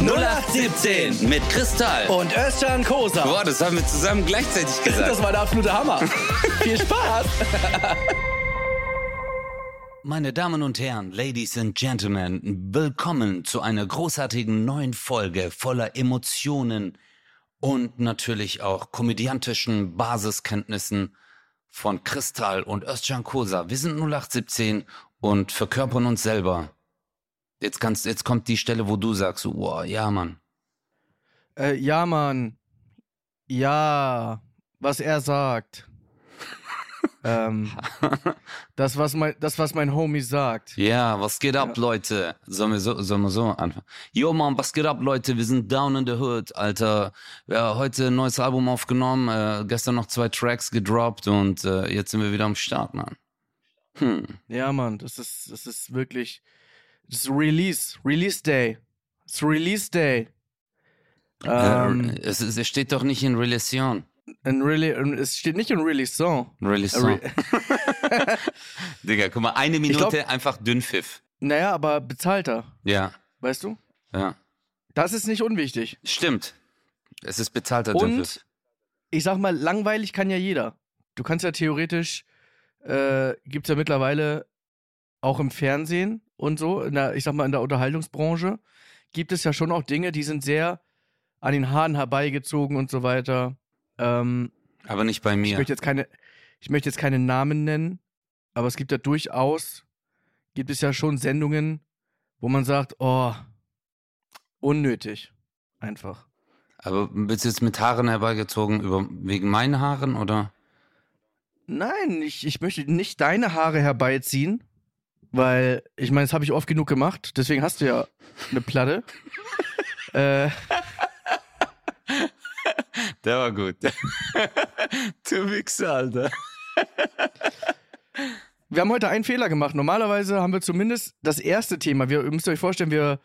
0817 Mit Kristall. und Özcan Kosa. Boah, das haben wir zusammen gleichzeitig gesagt. Das war der absolute Hammer. Viel Spaß. Meine Damen und Herren, Ladies and Gentlemen, willkommen zu einer großartigen neuen Folge voller Emotionen und natürlich auch komödiantischen Basiskenntnissen von Kristall und Özcan Kosa. Wir sind 0817 und verkörpern uns selber. Jetzt, kannst, jetzt kommt die Stelle, wo du sagst, wow, ja, Mann. Äh, ja, Mann. Ja, was er sagt. ähm, das, was mein, das, was mein Homie sagt. Ja, was geht ab, Leute? Sollen wir so, sollen wir so anfangen? Jo, Mann, was geht ab, Leute? Wir sind down in the hood, Alter. Ja, heute ein neues Album aufgenommen, äh, gestern noch zwei Tracks gedroppt und äh, jetzt sind wir wieder am Start, Mann. Hm. Ja, Mann, das ist, das ist wirklich. Ist Release. Release Day. Es ist Release Day. Ähm, äh, es, ist- es steht doch nicht in Relation. ein Rele es steht nicht in Release Song. Relation. Re- Digga, guck mal, eine Minute glaub- einfach Dünnpfiff. Naja, aber bezahlter. Ja, Weißt du? ja. Das ist nicht unwichtig. Stimmt. Es ist bezahlter Und Dünnpfiff. ich sag mal, langweilig kann ja jeder. Du kannst ja theoretisch, äh, gibt's ja mittlerweile auch im Fernsehen und so, in der, ich sag mal, in der Unterhaltungsbranche, gibt es ja schon auch Dinge, die sind sehr an den Haaren herbeigezogen und so weiter. Ähm, Aber nicht bei ich mir. möchte jetzt keine, ich möchte jetzt keine Namen nennen, aber es gibt ja durchaus, gibt es ja schon Sendungen, wo man sagt, oh, unnötig. Einfach. Aber bist du jetzt mit Haaren herbeigezogen über, wegen meinen Haaren oder? Nein, ich, ich möchte nicht deine Haare herbeiziehen, weil ich meine, das habe ich oft genug gemacht. Deswegen hast du ja eine Platte. äh, Der war gut. du Wichser, Alter. wir haben heute einen Fehler gemacht. Normalerweise haben wir zumindest das erste Thema. Wir ihr müsst euch vorstellen, wir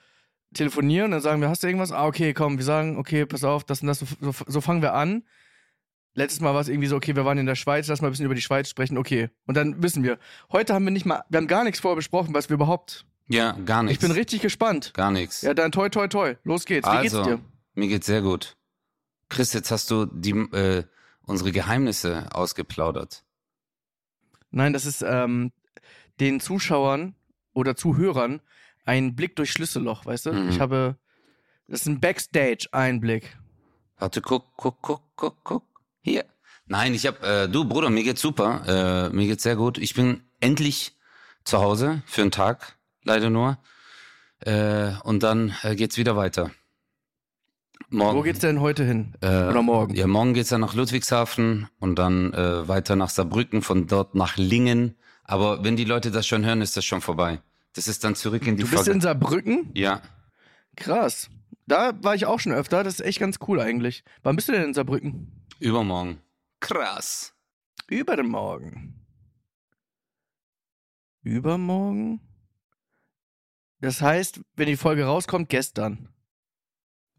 telefonieren, dann sagen wir, hast du irgendwas? Ah, okay, komm, wir sagen, okay, pass auf, das und das, so, so, so fangen wir an. Letztes Mal war es irgendwie so, okay, wir waren in der Schweiz, lass mal ein bisschen über die Schweiz sprechen, okay. Und dann wissen wir. Heute haben wir nicht mal, wir haben gar nichts vorbesprochen, was wir überhaupt. Ja, gar nichts. Ich bin richtig gespannt. Gar nichts. Ja, dann toi, toi, toi. Los geht's. Wie also, geht's dir? mir geht's sehr gut. Chris, jetzt hast du die, äh, unsere Geheimnisse ausgeplaudert. Nein, das ist ähm, den Zuschauern oder Zuhörern ein Blick durch Schlüsselloch, weißt du? Mhm. Ich habe, das ist ein Backstage-Einblick. Warte, guck, guck, guck, guck, guck. Hier. Nein, ich hab, äh, du Bruder, mir geht's super. Äh, mir geht's sehr gut. Ich bin endlich zu Hause für einen Tag, leider nur. Äh, und dann äh, geht's wieder weiter. Morgen. Wo geht's denn heute hin? Äh, Oder morgen? Ja, morgen geht's dann nach Ludwigshafen und dann äh, weiter nach Saarbrücken, von dort nach Lingen. Aber wenn die Leute das schon hören, ist das schon vorbei. Das ist dann zurück in die Du bist in Verga- Saarbrücken? Ja, Krass. Da war ich auch schon öfter. Das ist echt ganz cool eigentlich. Wann bist du denn in Saarbrücken? Übermorgen. Krass. Übermorgen. Übermorgen? Das heißt, wenn die Folge rauskommt, gestern.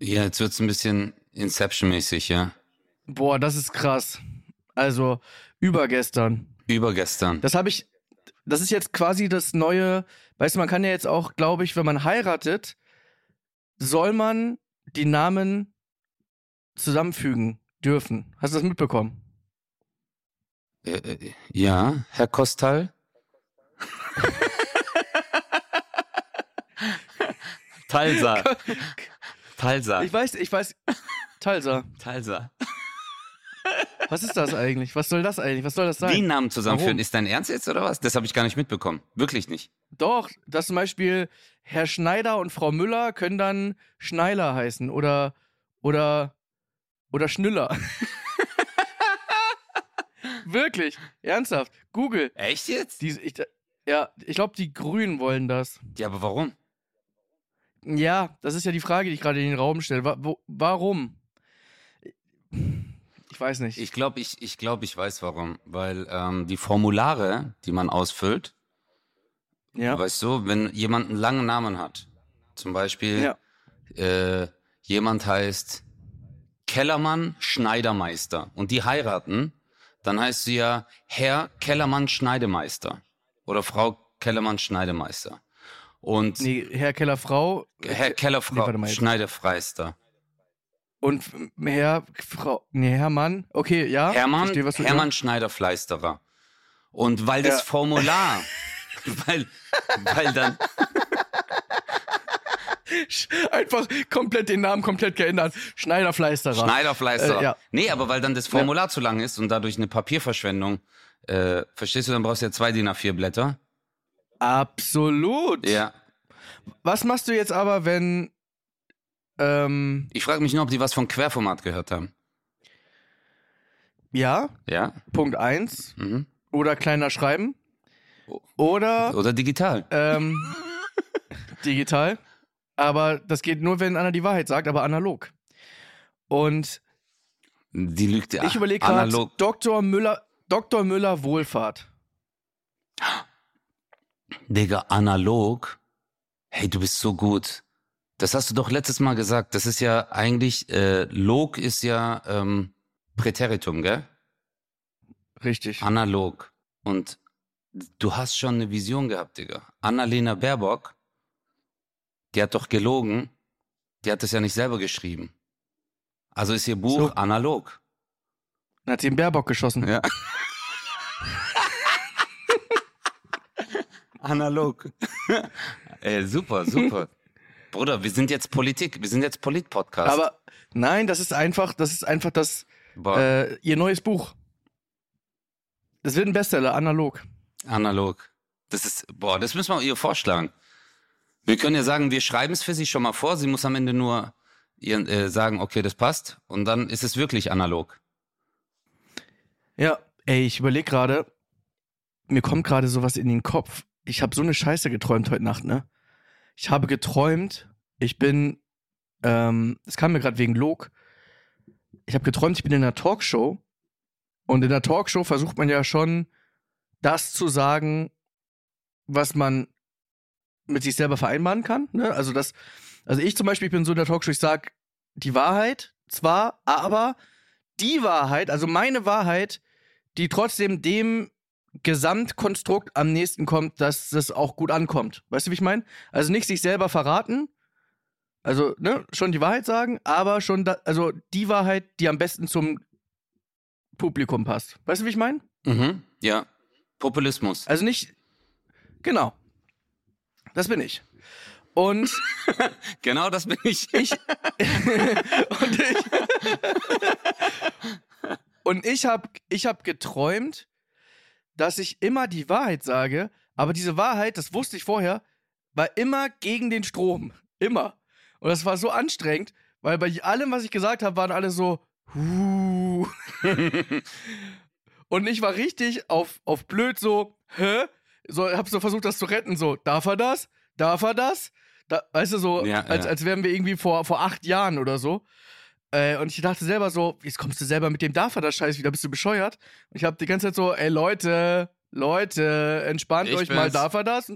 Ja, jetzt wird's ein bisschen Inception-mäßig, ja. Boah, das ist krass. Also, übergestern. Übergestern. Das habe ich. Das ist jetzt quasi das neue. Weißt du, man kann ja jetzt auch, glaube ich, wenn man heiratet, soll man die Namen zusammenfügen dürfen. Hast du das mitbekommen? Äh, äh, ja, Herr Kostal. Talsa. Talsa. Ich weiß, ich weiß. Talsa. Talsa. Was ist das eigentlich? Was soll das eigentlich? Was soll das sein? Die Namen zusammenführen. Warum? Ist dein Ernst jetzt oder was? Das habe ich gar nicht mitbekommen. Wirklich nicht. Doch, dass zum Beispiel Herr Schneider und Frau Müller können dann Schneiler heißen oder oder oder Schnüller. Wirklich, ernsthaft. Google. Echt jetzt? Die, ich, ja, ich glaube, die Grünen wollen das. Ja, aber warum? Ja, das ist ja die Frage, die ich gerade in den Raum stelle. Wa wo, warum? Ich weiß nicht. Ich glaube, ich, ich, glaub, ich weiß warum. Weil ähm, die Formulare, die man ausfüllt, ja. weißt du, wenn jemand einen langen Namen hat, zum Beispiel Ja. äh, jemand heißt Kellermann Schneidermeister und die heiraten, dann heißt sie ja Herr Kellermann Schneidemeister oder Frau Kellermann Schneidemeister. Und Nee, Herr Keller Frau Herr Kellerfrau, Nee. Schneiderfreister. und Herr Frau. Nee, Herr Mann. Okay, ja. Hermann, verstehe, was du Hermann Schneiderfleisterer. Und weil das Ja. Formular, weil, weil dann, Einfach komplett den Namen komplett geändert. Schneiderfleisterer. Schneiderfleisterer. Äh, ja. Nee, aber weil dann das Formular zu lang ist und dadurch eine Papierverschwendung, äh, verstehst du, dann brauchst du ja zwei DIN A4 Blätter. Absolut. Ja. Was machst du jetzt aber, wenn. Ähm, Ich frage mich nur, ob die was von Querformat gehört haben. ja, Ja? Punkt 1. Mhm. Oder kleiner Schreiben. Oder Oder digital. ähm, digital. Aber das geht nur, wenn einer die Wahrheit sagt, aber analog. Und Die lügt ja. ich überlege gerade. Dr. Müller, Dr. Müller Wohlfahrt. Digga, analog. Hey, du bist so gut. Das hast du doch letztes Mal gesagt. Das ist ja eigentlich, äh, log ist ja ähm, Präteritum, gell? Richtig. Analog. Und du hast schon eine Vision gehabt, Digga. Annalena Baerbock, die hat doch gelogen. Die hat das ja nicht selber geschrieben. Also ist ihr Buch So. analog. Dann hat sie den Baerbock geschossen. Ja. Analog. Ey, super, super. Bruder, wir sind jetzt Politik, wir sind jetzt Polit-Podcast. Aber nein, das ist einfach, das ist einfach das, äh, ihr neues Buch. Das wird ein Bestseller, analog. analog. Das ist, boah, das müssen wir ihr vorschlagen. Wir können ja sagen, wir schreiben es für sie schon mal vor. Sie muss am Ende nur ihr, äh, sagen, okay, das passt. Und dann ist es wirklich analog. Ja, ey, ich überlege gerade, mir kommt gerade sowas in den Kopf. Ich habe so eine Scheiße geträumt heute Nacht, ne? Ich habe geträumt, ich bin, ähm, es kam mir gerade wegen Log. Ich habe geträumt, ich bin in einer Talkshow und in der Talkshow versucht man ja schon, das zu sagen, was man mit sich selber vereinbaren kann. Ne? Also das, also ich zum Beispiel, ich bin so in der Talkshow, ich sag die Wahrheit zwar, aber die Wahrheit, also meine Wahrheit, die trotzdem dem Gesamtkonstrukt am nächsten kommt, dass das auch gut ankommt. Weißt du, wie ich meine? Also nicht sich selber verraten, also ne, schon die Wahrheit sagen, aber schon da, also die Wahrheit, die am besten zum Publikum passt. Weißt du, wie ich meine? Mhm. Ja. Populismus. Also nicht genau. Das bin ich. Und Genau das bin ich. ich und ich und ich habe ich hab geträumt, dass ich immer die Wahrheit sage, aber diese Wahrheit, das wusste ich vorher, war immer gegen den Strom, immer. Und das war so anstrengend, weil bei allem, was ich gesagt habe, waren alle so huh. Und ich war richtig auf, auf blöd so, hä? So, hab so versucht, das zu retten, so, darf er das? Darf er das? Da, weißt du, so, Ja, als, ja. als wären wir irgendwie vor, vor acht Jahren oder so. Äh, und ich dachte selber so, jetzt kommst du selber mit dem darf er das Scheiß wieder, bist du bescheuert? Und ich habe die ganze Zeit so, ey Leute, Leute, entspannt Ich euch mal, bin's. darf er das?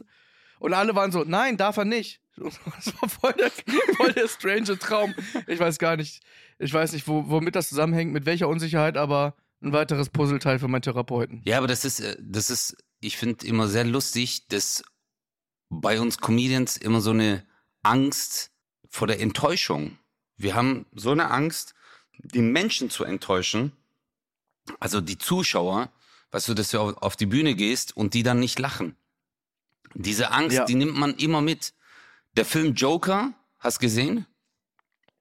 Und alle waren so, nein, darf er nicht. Das war voll der, voll der strange Traum. Ich weiß gar nicht, ich weiß nicht, wo, womit das zusammenhängt, mit welcher Unsicherheit, aber ein weiteres Puzzleteil für meinen Therapeuten. Ja, aber das ist, äh, das ist, ich finde immer sehr lustig, dass bei uns Comedians immer so eine Angst vor der Enttäuschung. Wir haben so eine Angst, die Menschen zu enttäuschen, also die Zuschauer, weißt du, dass du auf, die Bühne gehst und die dann nicht lachen. Diese Angst, Ja. die nimmt man immer mit. Der Film Joker, hast gesehen?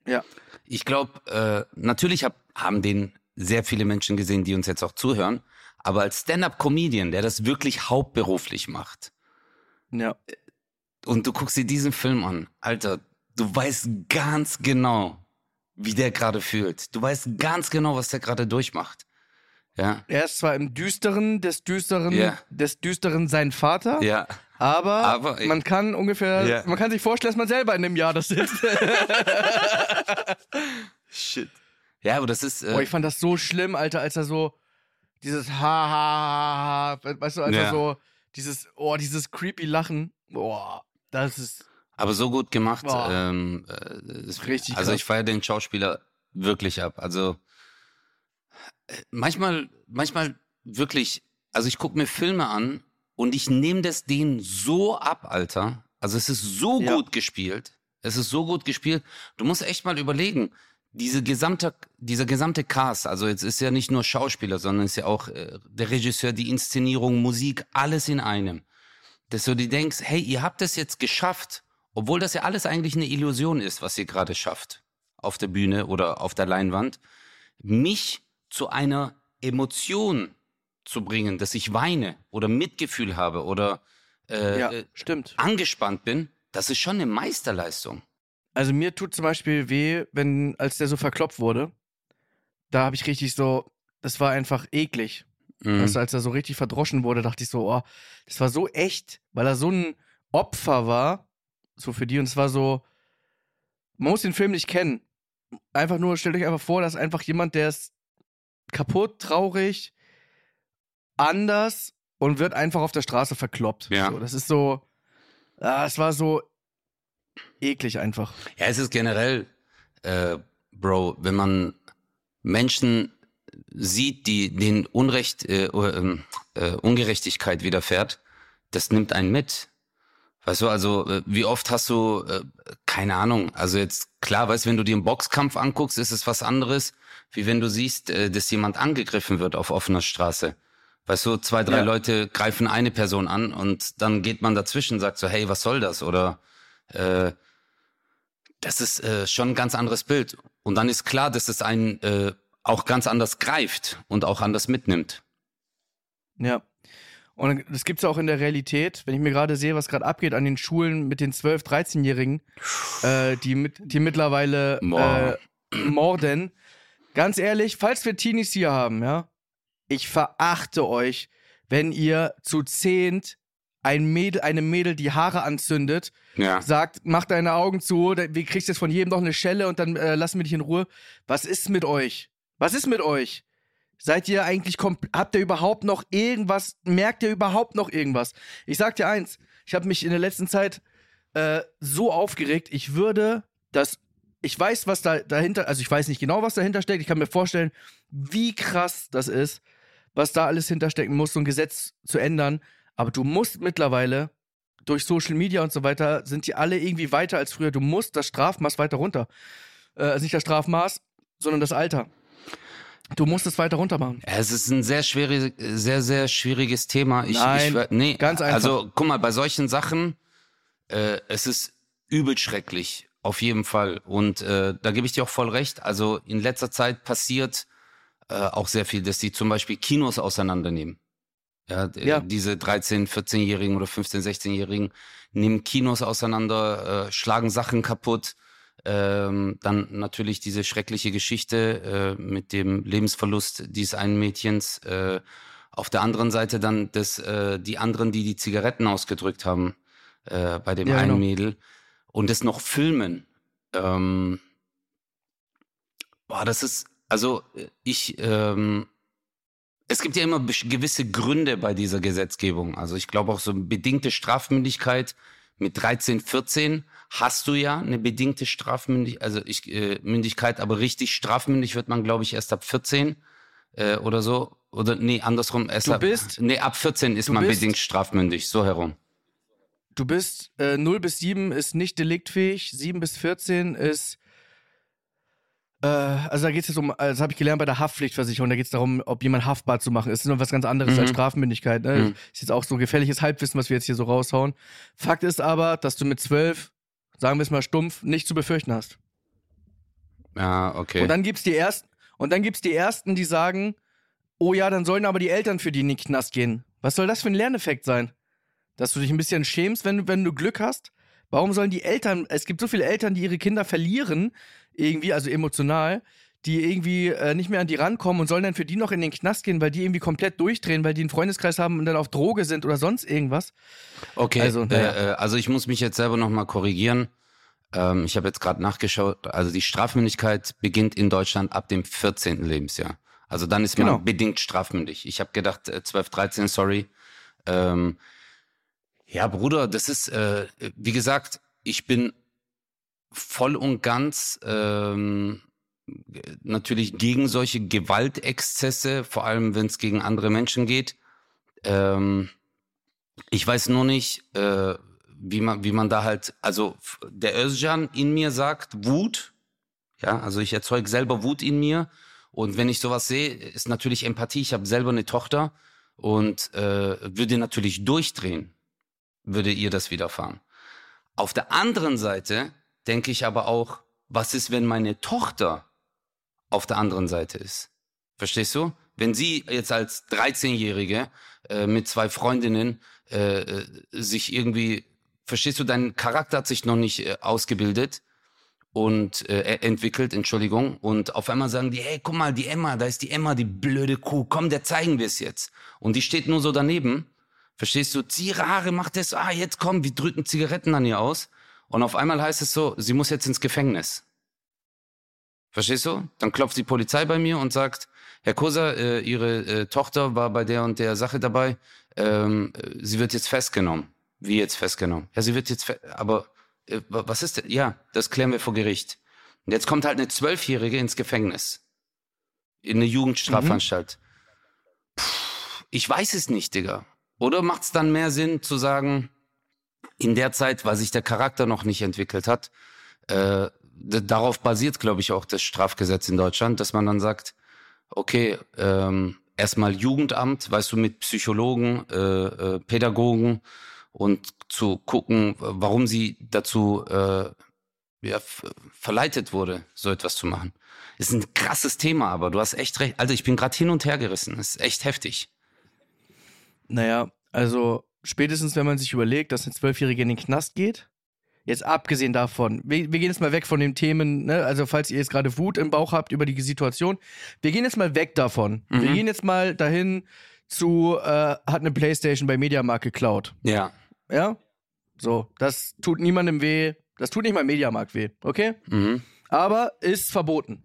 Ja. Ich glaube, äh, natürlich hab, haben den sehr viele Menschen gesehen, die uns jetzt auch zuhören. Aber als Stand-up-Comedian, der das wirklich hauptberuflich macht, Ja. und du guckst dir diesen Film an, Alter, du weißt ganz genau, wie der gerade fühlt. Du weißt ganz genau, was der gerade durchmacht. Ja, Er ist zwar im Düsteren des Düsteren, Ja. des Düsteren sein Vater, ja. aber, Aber ich- man kann ungefähr, Ja. man kann sich vorstellen, dass man selber in einem Jahr das sitzt. Shit. Ja, aber das ist. Äh, Boah, ich fand das so schlimm, Alter, als er so dieses ha ha ha, ha weißt du, er Ja. so dieses, oh, dieses creepy Lachen, boah, das ist, Aber so gut gemacht. Boah. Ähm, äh, ist, Richtig Also krass. ich feiere den Schauspieler wirklich ab. Also äh, manchmal, manchmal wirklich, also ich gucke mir Filme an und ich nehme das denen so ab, Alter. Also es ist so Ja. gut gespielt. Es ist so gut gespielt. Du musst echt mal überlegen, diese gesamte, dieser gesamte Cast, also jetzt ist ja nicht nur Schauspieler, sondern ist ja auch äh, der Regisseur, die Inszenierung, Musik, alles in einem. Dass du dir denkst, hey, ihr habt es jetzt geschafft, obwohl das ja alles eigentlich eine Illusion ist, was ihr gerade schafft auf der Bühne oder auf der Leinwand, mich zu einer Emotion zu bringen, dass ich weine oder Mitgefühl habe oder äh, ja, äh, stimmt. angespannt bin, das ist schon eine Meisterleistung. Also mir tut zum Beispiel weh, wenn, als der so verkloppt wurde, da habe ich richtig so, das war einfach eklig. Mhm. Du, als er so richtig verdroschen wurde, dachte ich so, oh, das war so echt, weil er so ein Opfer war, so für die. Und es war so, man muss den Film nicht kennen. Einfach nur, stellt euch einfach vor, dass einfach jemand, der ist kaputt, traurig, anders und wird einfach auf der Straße verkloppt. Ja. So, das ist so, ah, es war so eklig einfach. Ja, es ist generell, äh, Bro, wenn man Menschen sieht, die den Unrecht, äh, oder, ähm, äh, Ungerechtigkeit widerfährt, das nimmt einen mit. Weißt du, also äh, wie oft hast du, äh, keine Ahnung, also jetzt klar, weißt du, wenn du dir einen Boxkampf anguckst, ist es was anderes, wie wenn du siehst, äh, dass jemand angegriffen wird auf offener Straße. Weißt du, zwei, drei Ja. Leute greifen eine Person an und dann geht man dazwischen und sagt so, hey, was soll das? Oder äh, das ist äh, schon ein ganz anderes Bild. Und dann ist klar, dass es einen äh, auch ganz anders greift und auch anders mitnimmt. Ja. Und das gibt's ja auch in der Realität, wenn ich mir gerade sehe, was gerade abgeht an den Schulen mit den 12-, 13-Jährigen, äh, die, mit, die mittlerweile Boah. äh, morden. Ganz ehrlich, falls wir Teenies hier haben, ja, ich verachte euch, wenn ihr zu zehnt ein Mädel, einem Mädel die Haare anzündet, Ja. sagt, mach deine Augen zu, wir kriegst jetzt von jedem noch eine Schelle und dann äh, lassen wir dich in Ruhe. Was ist mit euch? Was ist mit euch? Seid ihr eigentlich, komp- habt ihr überhaupt noch irgendwas, merkt ihr überhaupt noch irgendwas? Ich sag dir eins, ich habe mich in der letzten Zeit äh, so aufgeregt, ich würde das, ich weiß, was da dahinter, also ich weiß nicht genau, was dahinter steckt, ich kann mir vorstellen, wie krass das ist, was da alles hinterstecken muss, so ein Gesetz zu ändern, aber du musst mittlerweile durch Social Media und so weiter sind die alle irgendwie weiter als früher. Du musst das Strafmaß weiter runter. Äh, also nicht das Strafmaß, sondern das Alter. Du musst es weiter runter machen. Es ist ein sehr schwierig, sehr, sehr schwieriges Thema. Ich, Nein, ich, nee, ganz einfach. Also, guck mal, bei solchen Sachen, äh, es ist übel schrecklich, auf jeden Fall. Und äh, da gebe ich dir auch voll recht. Also in letzter Zeit passiert äh, auch sehr viel, dass die zum Beispiel Kinos auseinandernehmen. Ja, d- Ja. diese 13, 14-Jährigen oder 15, 16-Jährigen nehmen Kinos auseinander, äh, schlagen Sachen kaputt. Ähm, dann natürlich diese schreckliche Geschichte äh, mit dem Lebensverlust dieses einen Mädchens. Äh, auf der anderen Seite dann das, äh, die anderen, die die Zigaretten ausgedrückt haben äh, bei dem Ja, einen genau. Mädel und das noch filmen. Ähm, boah, das ist, also äh, ich, ähm, es gibt ja immer gewisse Gründe bei dieser Gesetzgebung. Also ich glaube auch so eine bedingte Strafmündigkeit mit 13, 14 hast du ja eine bedingte Strafmündigkeit, also ich, äh, Mündigkeit, aber richtig strafmündig wird man, glaube ich, erst ab 14 äh, oder so. Oder nee, andersrum, erst Du ab, bist- nee, ab 14 ist man bist- bedingt strafmündig, so herum. Du bist äh, 0 bis 7 ist nicht deliktfähig, 7 bis 14 ist. Äh, also da geht es jetzt um, äh, das habe ich gelernt bei der Haftpflichtversicherung, da geht es darum, ob jemand haftbar zu machen ist. Das ist noch was ganz anderes Mhm. als Strafmündigkeit. Ne? Mhm. Ist jetzt auch so gefährliches Halbwissen, was wir jetzt hier so raushauen. Fakt ist aber, dass du mit 12, sagen wir es mal stumpf, nicht zu befürchten hast. Ja, okay. Und dann gibt's die ersten, und dann gibt's die ersten, die sagen, oh ja, dann sollen aber die Eltern für die in den Knast gehen. Was soll das für ein Lerneffekt sein? Dass du dich ein bisschen schämst, wenn wenn du Glück hast? Warum sollen die Eltern, es gibt so viele Eltern, die ihre Kinder verlieren, irgendwie, also emotional, die irgendwie äh, nicht mehr an die rankommen und sollen dann für die noch in den Knast gehen, weil die irgendwie komplett durchdrehen, weil die einen Freundeskreis haben und dann auf Droge sind oder sonst irgendwas. Okay, Also, naja. äh, äh, also ich muss mich jetzt selber nochmal korrigieren. Ähm, ich habe jetzt gerade nachgeschaut, also die Strafmündigkeit beginnt in Deutschland ab dem 14. Lebensjahr. Also dann ist Genau. man bedingt strafmündig. Ich habe gedacht, äh, 12, 13, sorry. Ähm, ja, Bruder, das ist, äh, wie gesagt, ich bin voll und ganz ähm, natürlich gegen solche Gewaltexzesse, vor allem wenn es gegen andere Menschen geht. Ähm, ich weiß nur nicht, äh, wie man, wie man da halt, also der Özcan in mir sagt Wut, ja, also ich erzeuge selber Wut in mir und wenn ich sowas sehe, ist natürlich Empathie. Ich habe selber eine Tochter und äh, würde natürlich durchdrehen, würde ihr das widerfahren. Auf der anderen Seite denke ich aber auch, was ist, wenn meine Tochter auf der anderen Seite ist? Verstehst du? Wenn sie jetzt als 13-Jährige äh, mit zwei Freundinnen äh, äh, sich irgendwie, verstehst du, dein Charakter hat sich noch nicht äh, ausgebildet und äh, e- entwickelt, Entschuldigung, und auf einmal sagen die, hey, guck mal, die Emma, da ist die Emma, die blöde Kuh, komm, der zeigen wir es jetzt. Und die steht nur so daneben, verstehst du, zieh ihre Haare, mach das, ah, jetzt komm, wir drücken Zigaretten an ihr aus. Und auf einmal heißt es so, sie muss jetzt ins Gefängnis. Verstehst du? Dann klopft die Polizei bei mir und sagt, Herr Koser, äh, Ihre äh, Tochter war bei der und der Sache dabei. Ähm, äh, sie wird jetzt festgenommen. Wie jetzt festgenommen? Ja, sie wird jetzt, aber äh, wa- was ist denn? Ja, das klären wir vor Gericht. Und jetzt kommt halt eine Zwölfjährige ins Gefängnis. In eine Jugendstrafanstalt. Puh, ich weiß es nicht, Digga. Oder macht es dann mehr Sinn zu sagen, in der Zeit, weil sich der Charakter noch nicht entwickelt hat, äh, darauf basiert, glaube ich, auch das Strafgesetz in Deutschland, dass man dann sagt, okay, ähm, erstmal Jugendamt, weißt du, mit Psychologen, äh, äh, Pädagogen und zu gucken, warum sie dazu äh, ja, verleitet wurde, so etwas zu machen. Ist ein krasses Thema, aber du hast echt recht. Also ich bin gerade hin und her gerissen. Ist echt heftig. Naja, also spätestens, wenn man sich überlegt, dass eine Zwölfjährige in den Knast geht, jetzt abgesehen davon, wir, wir gehen jetzt mal weg von den Themen, ne? also falls ihr jetzt gerade Wut im Bauch habt über die Situation, wir gehen jetzt mal weg davon. Wir Mhm. gehen jetzt mal dahin zu, äh, hat eine Playstation bei Mediamarkt geklaut. Ja. Ja? So, das tut niemandem weh, das tut nicht mal Mediamarkt weh, okay? Mhm. Aber ist verboten.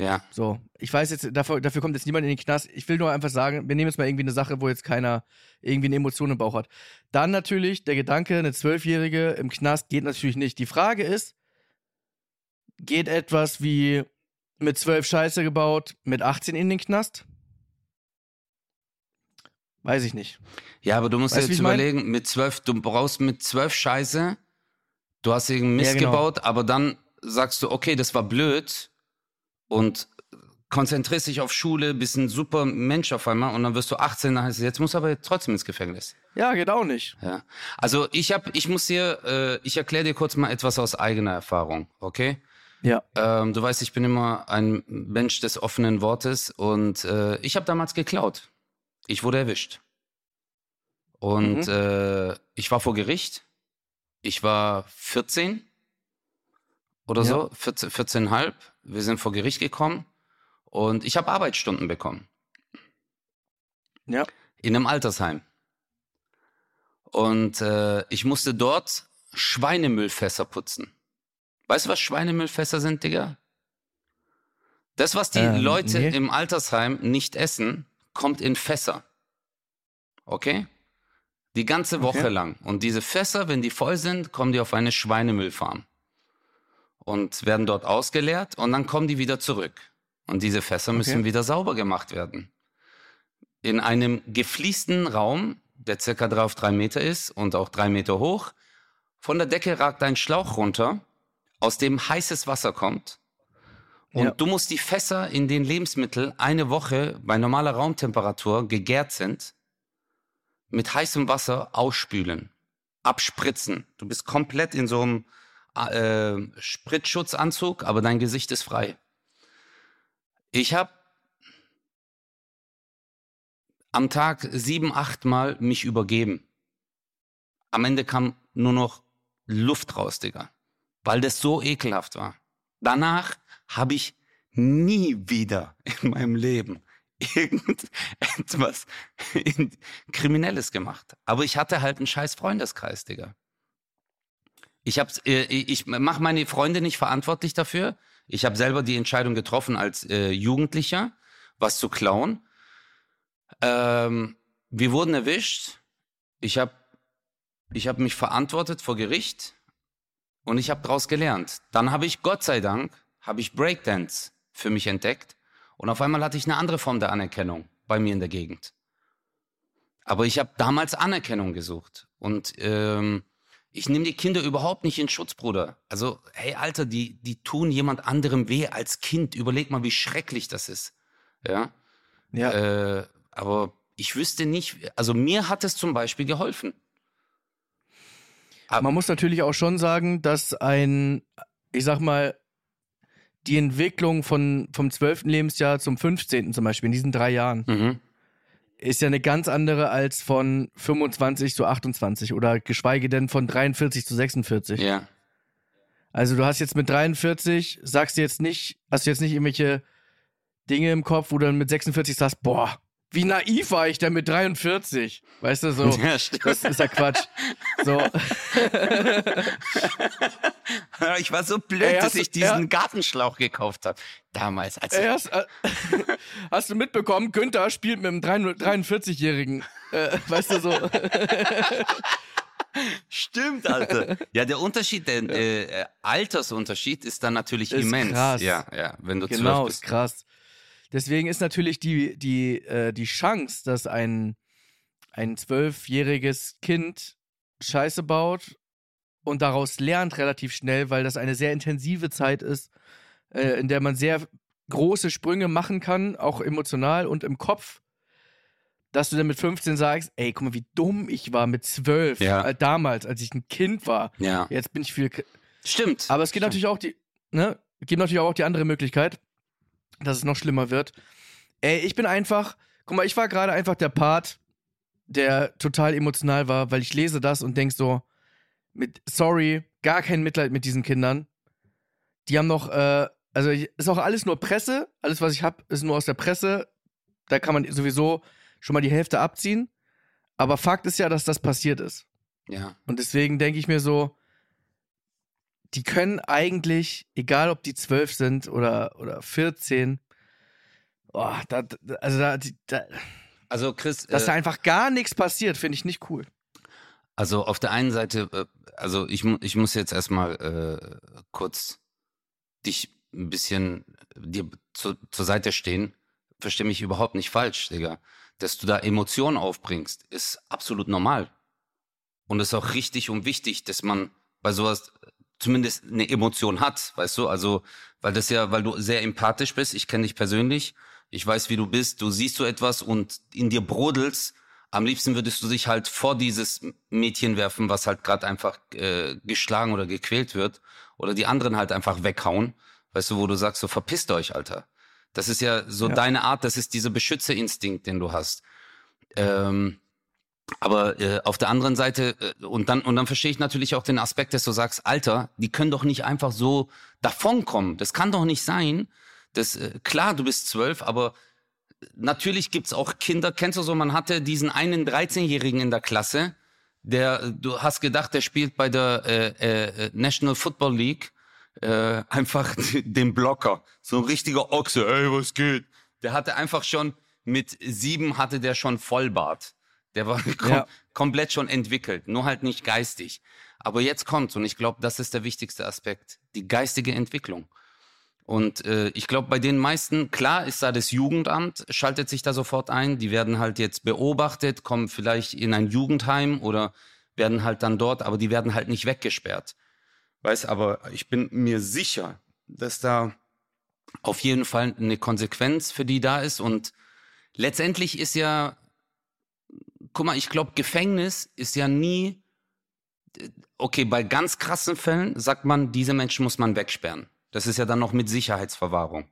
Ja. So, ich weiß jetzt, dafür, dafür kommt jetzt niemand in den Knast. Ich will nur einfach sagen, wir nehmen jetzt mal irgendwie eine Sache, wo jetzt keiner irgendwie eine Emotion im Bauch hat. Dann natürlich der Gedanke, eine Zwölfjährige im Knast geht natürlich nicht. Die Frage ist, geht etwas wie mit zwölf Scheiße gebaut, mit 18 in den Knast? Weiß ich nicht. Ja, aber du musst Weißt dir jetzt ich mein? überlegen, mit zwölf, du brauchst mit zwölf Scheiße, du hast irgendeinen Mist Ja, genau. gebaut, aber dann sagst du, okay, das war blöd und konzentrierst dich auf Schule, bist ein super Mensch auf einmal und dann wirst du 18, dann heißt es, jetzt musst du aber trotzdem ins Gefängnis. Ja, geht auch nicht. Ja. Also ich hab, ich muss dir, äh, ich erkläre dir kurz mal etwas aus eigener Erfahrung, okay? Ja. Ähm, du weißt, ich bin immer ein Mensch des offenen Wortes und äh, ich habe damals geklaut. Ich wurde erwischt. Und Mhm. äh, ich war vor Gericht. Ich war 14 oder Ja. so, 14, 14,5. Wir sind vor Gericht gekommen und ich habe Arbeitsstunden bekommen. Ja. In einem Altersheim. Und äh, ich musste dort Schweinemüllfässer putzen. Weißt du, was Schweinemüllfässer sind, Digga? Das, was die Ähm, Leute nee. im Altersheim nicht essen, kommt in Fässer. Okay? Die ganze Woche Okay. lang. Und diese Fässer, wenn die voll sind, kommen die auf eine Schweinemüllfarm. Und werden dort ausgeleert und dann kommen die wieder zurück. Und diese Fässer müssen wieder sauber gemacht werden. In einem gefliesten Raum, der circa drei auf drei Meter ist und auch drei Meter hoch, von der Decke ragt ein Schlauch runter, aus dem heißes Wasser kommt. Und Ja. du musst die Fässer, in denen Lebensmittel eine Woche bei normaler Raumtemperatur gegärt sind, mit heißem Wasser ausspülen, abspritzen. Du bist komplett in so einem äh, Spritzschutzanzug, aber dein Gesicht ist frei. Ich habe am Tag sieben, acht Mal mich übergeben. Am Ende kam nur noch Luft raus, Digga. Weil das so ekelhaft war. Danach habe ich nie wieder in meinem Leben irgendetwas in- Kriminelles gemacht. Aber ich hatte halt einen scheiß Freundeskreis, Digga. Ich hab's, äh, ich mache meine Freunde nicht verantwortlich dafür. Ich habe selber die Entscheidung getroffen als äh, Jugendlicher, was zu klauen. Ähm, wir wurden erwischt. Ich habe ich hab mich verantwortet vor Gericht und ich habe daraus gelernt. Dann habe ich, Gott sei Dank, habe ich Breakdance für mich entdeckt und auf einmal hatte ich eine andere Form der Anerkennung bei mir in der Gegend. Aber ich habe damals Anerkennung gesucht und ähm, Ich nehme die Kinder überhaupt nicht in Schutz, Bruder. Also, hey, Alter, die, die tun jemand anderem weh als Kind. Überleg mal, wie schrecklich das ist. Ja. Ja. Äh, aber ich wüsste nicht, also mir hat es zum Beispiel geholfen. Man muss natürlich auch schon sagen, dass ein, ich sag mal, die Entwicklung von, vom 12. Lebensjahr zum 15. zum Beispiel, in diesen drei Jahren, Mhm. Ist ja eine ganz andere als von 25 zu 28 oder geschweige denn von 43 zu 46. Ja. Also du hast jetzt mit 43, sagst du jetzt nicht, hast du jetzt nicht irgendwelche Dinge im Kopf, wo du dann mit 46 sagst, boah, wie naiv war ich denn mit 43? Weißt du, so, Ja, das ist ja Quatsch. So, Ich war so blöd, Ey, dass du- ich diesen ja. Gartenschlauch gekauft habe. Damals. Als ey, hast, äh, hast du mitbekommen, Günther spielt mit einem 43-Jährigen. Äh, weißt du, so. Stimmt, Alter. Ja, der Unterschied, der äh, Altersunterschied ist dann natürlich Ist immens. krass. Ja, ja, wenn du Genau, zwölf ist bist. krass. Deswegen ist natürlich die, die, äh, die Chance, dass ein, ein zwölfjähriges Kind Scheiße baut und daraus lernt relativ schnell, weil das eine sehr intensive Zeit ist, äh, in der man sehr große Sprünge machen kann, auch emotional und im Kopf, dass du dann mit 15 sagst, ey, guck mal, wie dumm ich war mit 12, Ja. äh, damals, als ich ein Kind war. Ja, Jetzt bin ich viel stimmt. aber es gibt natürlich auch die, ne, gibt natürlich auch die andere Möglichkeit, dass es noch schlimmer wird. Ey, ich bin einfach, guck mal, ich war gerade einfach der Part, der total emotional war, weil ich lese das und denk so, mit, sorry, gar kein Mitleid mit diesen Kindern. Die haben noch, äh, also ist auch alles nur Presse, alles was ich hab, ist nur aus der Presse. Da kann man sowieso schon mal die Hälfte abziehen. Aber Fakt ist ja, dass das passiert ist. ja. Und deswegen denke ich mir so, die können eigentlich, egal ob die 12 sind oder, oder 14, oh, da, da- also da, da, Also Chris, dass da äh, einfach gar nichts passiert, finde ich nicht cool. also auf der einen Seite, äh, also ich, ich muss jetzt erstmal äh, kurz dich ein bisschen dir zu, zur Seite stehen. Versteh mich überhaupt nicht falsch, Digga. Dass du da Emotionen aufbringst, ist absolut normal. Und ist auch richtig und wichtig, dass man bei sowas zumindest eine Emotion hat, weißt du? Also, weil das ja, weil du sehr empathisch bist, ich kenne dich persönlich, ich weiß, wie du bist, du siehst so etwas und in dir brodelst. Am liebsten würdest du dich halt vor dieses Mädchen werfen, was halt gerade einfach äh, geschlagen oder gequält wird. Oder die anderen halt einfach weghauen. Weißt du, wo du sagst, so verpisst euch, Alter. Das ist ja so Ja. deine Art, das ist dieser Beschützerinstinkt, den du hast. Ähm, aber äh, auf der anderen Seite, äh, und dann, und dann verstehe ich natürlich auch den Aspekt, dass du sagst, Alter, die können doch nicht einfach so davonkommen. Das kann doch nicht sein. Das, äh, klar, du bist zwölf, aber natürlich gibt's auch Kinder, kennst du so, man hatte diesen einen 13-Jährigen in der Klasse, der, äh, du hast gedacht, der spielt bei der äh, äh, National Football League äh, einfach den Blocker. So ein richtiger Ochse, ey, was geht? Der hatte einfach schon, mit sieben hatte der schon Vollbart. Der war kom Ja. komplett schon entwickelt, nur halt nicht geistig. Aber jetzt kommt's und ich glaube, das ist der wichtigste Aspekt, die geistige Entwicklung. Und äh, ich glaube, bei den meisten, klar ist da das Jugendamt, schaltet sich da sofort ein. Die werden halt jetzt beobachtet, kommen vielleicht in ein Jugendheim oder werden halt dann dort, aber die werden halt nicht weggesperrt. Weiß, aber ich bin mir sicher, dass da auf jeden Fall eine Konsequenz für die da ist. Und letztendlich ist ja, guck mal, ich glaube, Gefängnis ist ja nie, okay, bei ganz krassen Fällen sagt man, diese Menschen muss man wegsperren. Das ist ja dann noch mit Sicherheitsverwahrung.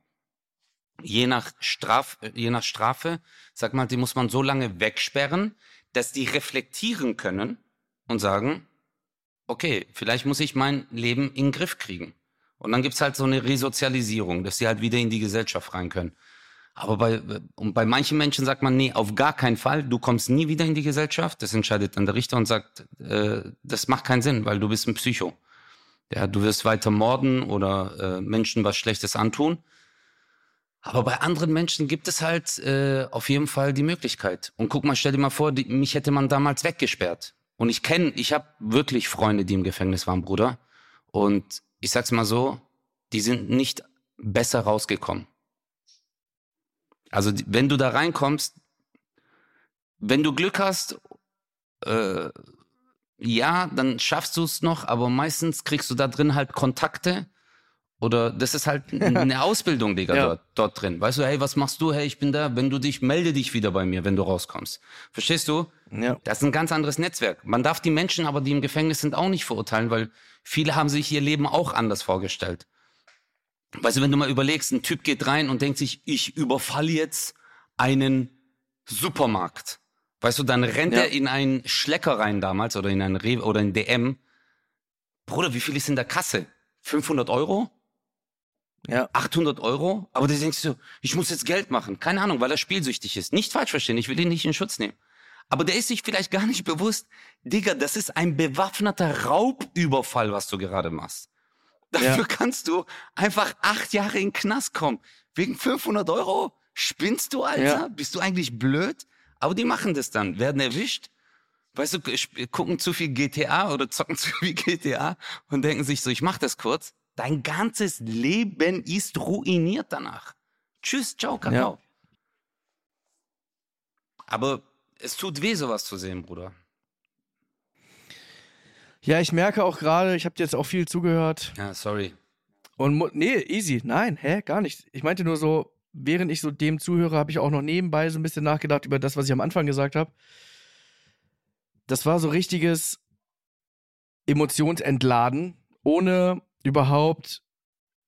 Je nach, Straf, je nach Strafe, sagt man, die muss man so lange wegsperren, dass die reflektieren können und sagen, okay, vielleicht muss ich mein Leben in den Griff kriegen. Und dann gibt's halt so eine Resozialisierung, dass sie halt wieder in die Gesellschaft rein können. Aber bei, und bei manchen Menschen sagt man, nee, auf gar keinen Fall, du kommst nie wieder in die Gesellschaft. Das entscheidet dann der Richter und sagt, äh, das macht keinen Sinn, weil du bist ein Psycho. Ja, du wirst weiter morden oder äh, Menschen was Schlechtes antun. Aber bei anderen Menschen gibt es halt äh, auf jeden Fall die Möglichkeit. Und guck mal, stell dir mal vor, die, mich hätte man damals weggesperrt. Und ich kenne, ich habe wirklich Freunde, die im Gefängnis waren, Bruder. Und ich sag's mal so, die sind nicht besser rausgekommen. Also wenn du da reinkommst, wenn du Glück hast, äh, ja, dann schaffst du es noch, aber meistens kriegst du da drin halt Kontakte oder das ist halt eine Ausbildung, Digga, Ja. dort, dort drin. Weißt du, hey, was machst du? Hey, ich bin da. Wenn du dich, melde dich wieder bei mir, wenn du rauskommst. Verstehst du? Ja. Das ist ein ganz anderes Netzwerk. Man darf die Menschen aber, die im Gefängnis sind, auch nicht verurteilen, weil viele haben sich ihr Leben auch anders vorgestellt. Weißt du, wenn du mal überlegst, ein Typ geht rein und denkt sich, ich überfalle jetzt einen Supermarkt. Weißt du, dann rennt Ja. er in einen Schlecker rein damals oder in einen Rewe oder in DM. Bruder, wie viel ist in der Kasse? 500 Euro? Ja. 800 Euro? Aber du denkst so, ich muss jetzt Geld machen. Keine Ahnung, weil er spielsüchtig ist. Nicht falsch verstehen, ich will ihn nicht in Schutz nehmen. Aber der ist sich vielleicht gar nicht bewusst, Digga, das ist ein bewaffneter Raubüberfall, was du gerade machst. Dafür Ja. kannst du einfach acht Jahre in den Knast kommen. Wegen 500 Euro? Spinnst du, Alter? Ja. Bist du eigentlich blöd? Aber die machen das dann, werden erwischt. Weißt du, gucken zu viel GTA oder zocken zu viel GTA und denken sich so, ich mach das kurz. Dein ganzes Leben ist ruiniert danach. Tschüss, ciao, Kakao. Aber es tut weh, sowas zu sehen, Bruder. Ja, ich merke auch gerade, ich habe dir jetzt auch viel zugehört. Ja, sorry. Und nee, easy. Nein, hä, gar nicht. Ich meinte nur so, während ich so dem zuhöre, habe ich auch noch nebenbei so ein bisschen nachgedacht über das, was ich am Anfang gesagt habe. Das war so richtiges Emotionsentladen, ohne überhaupt.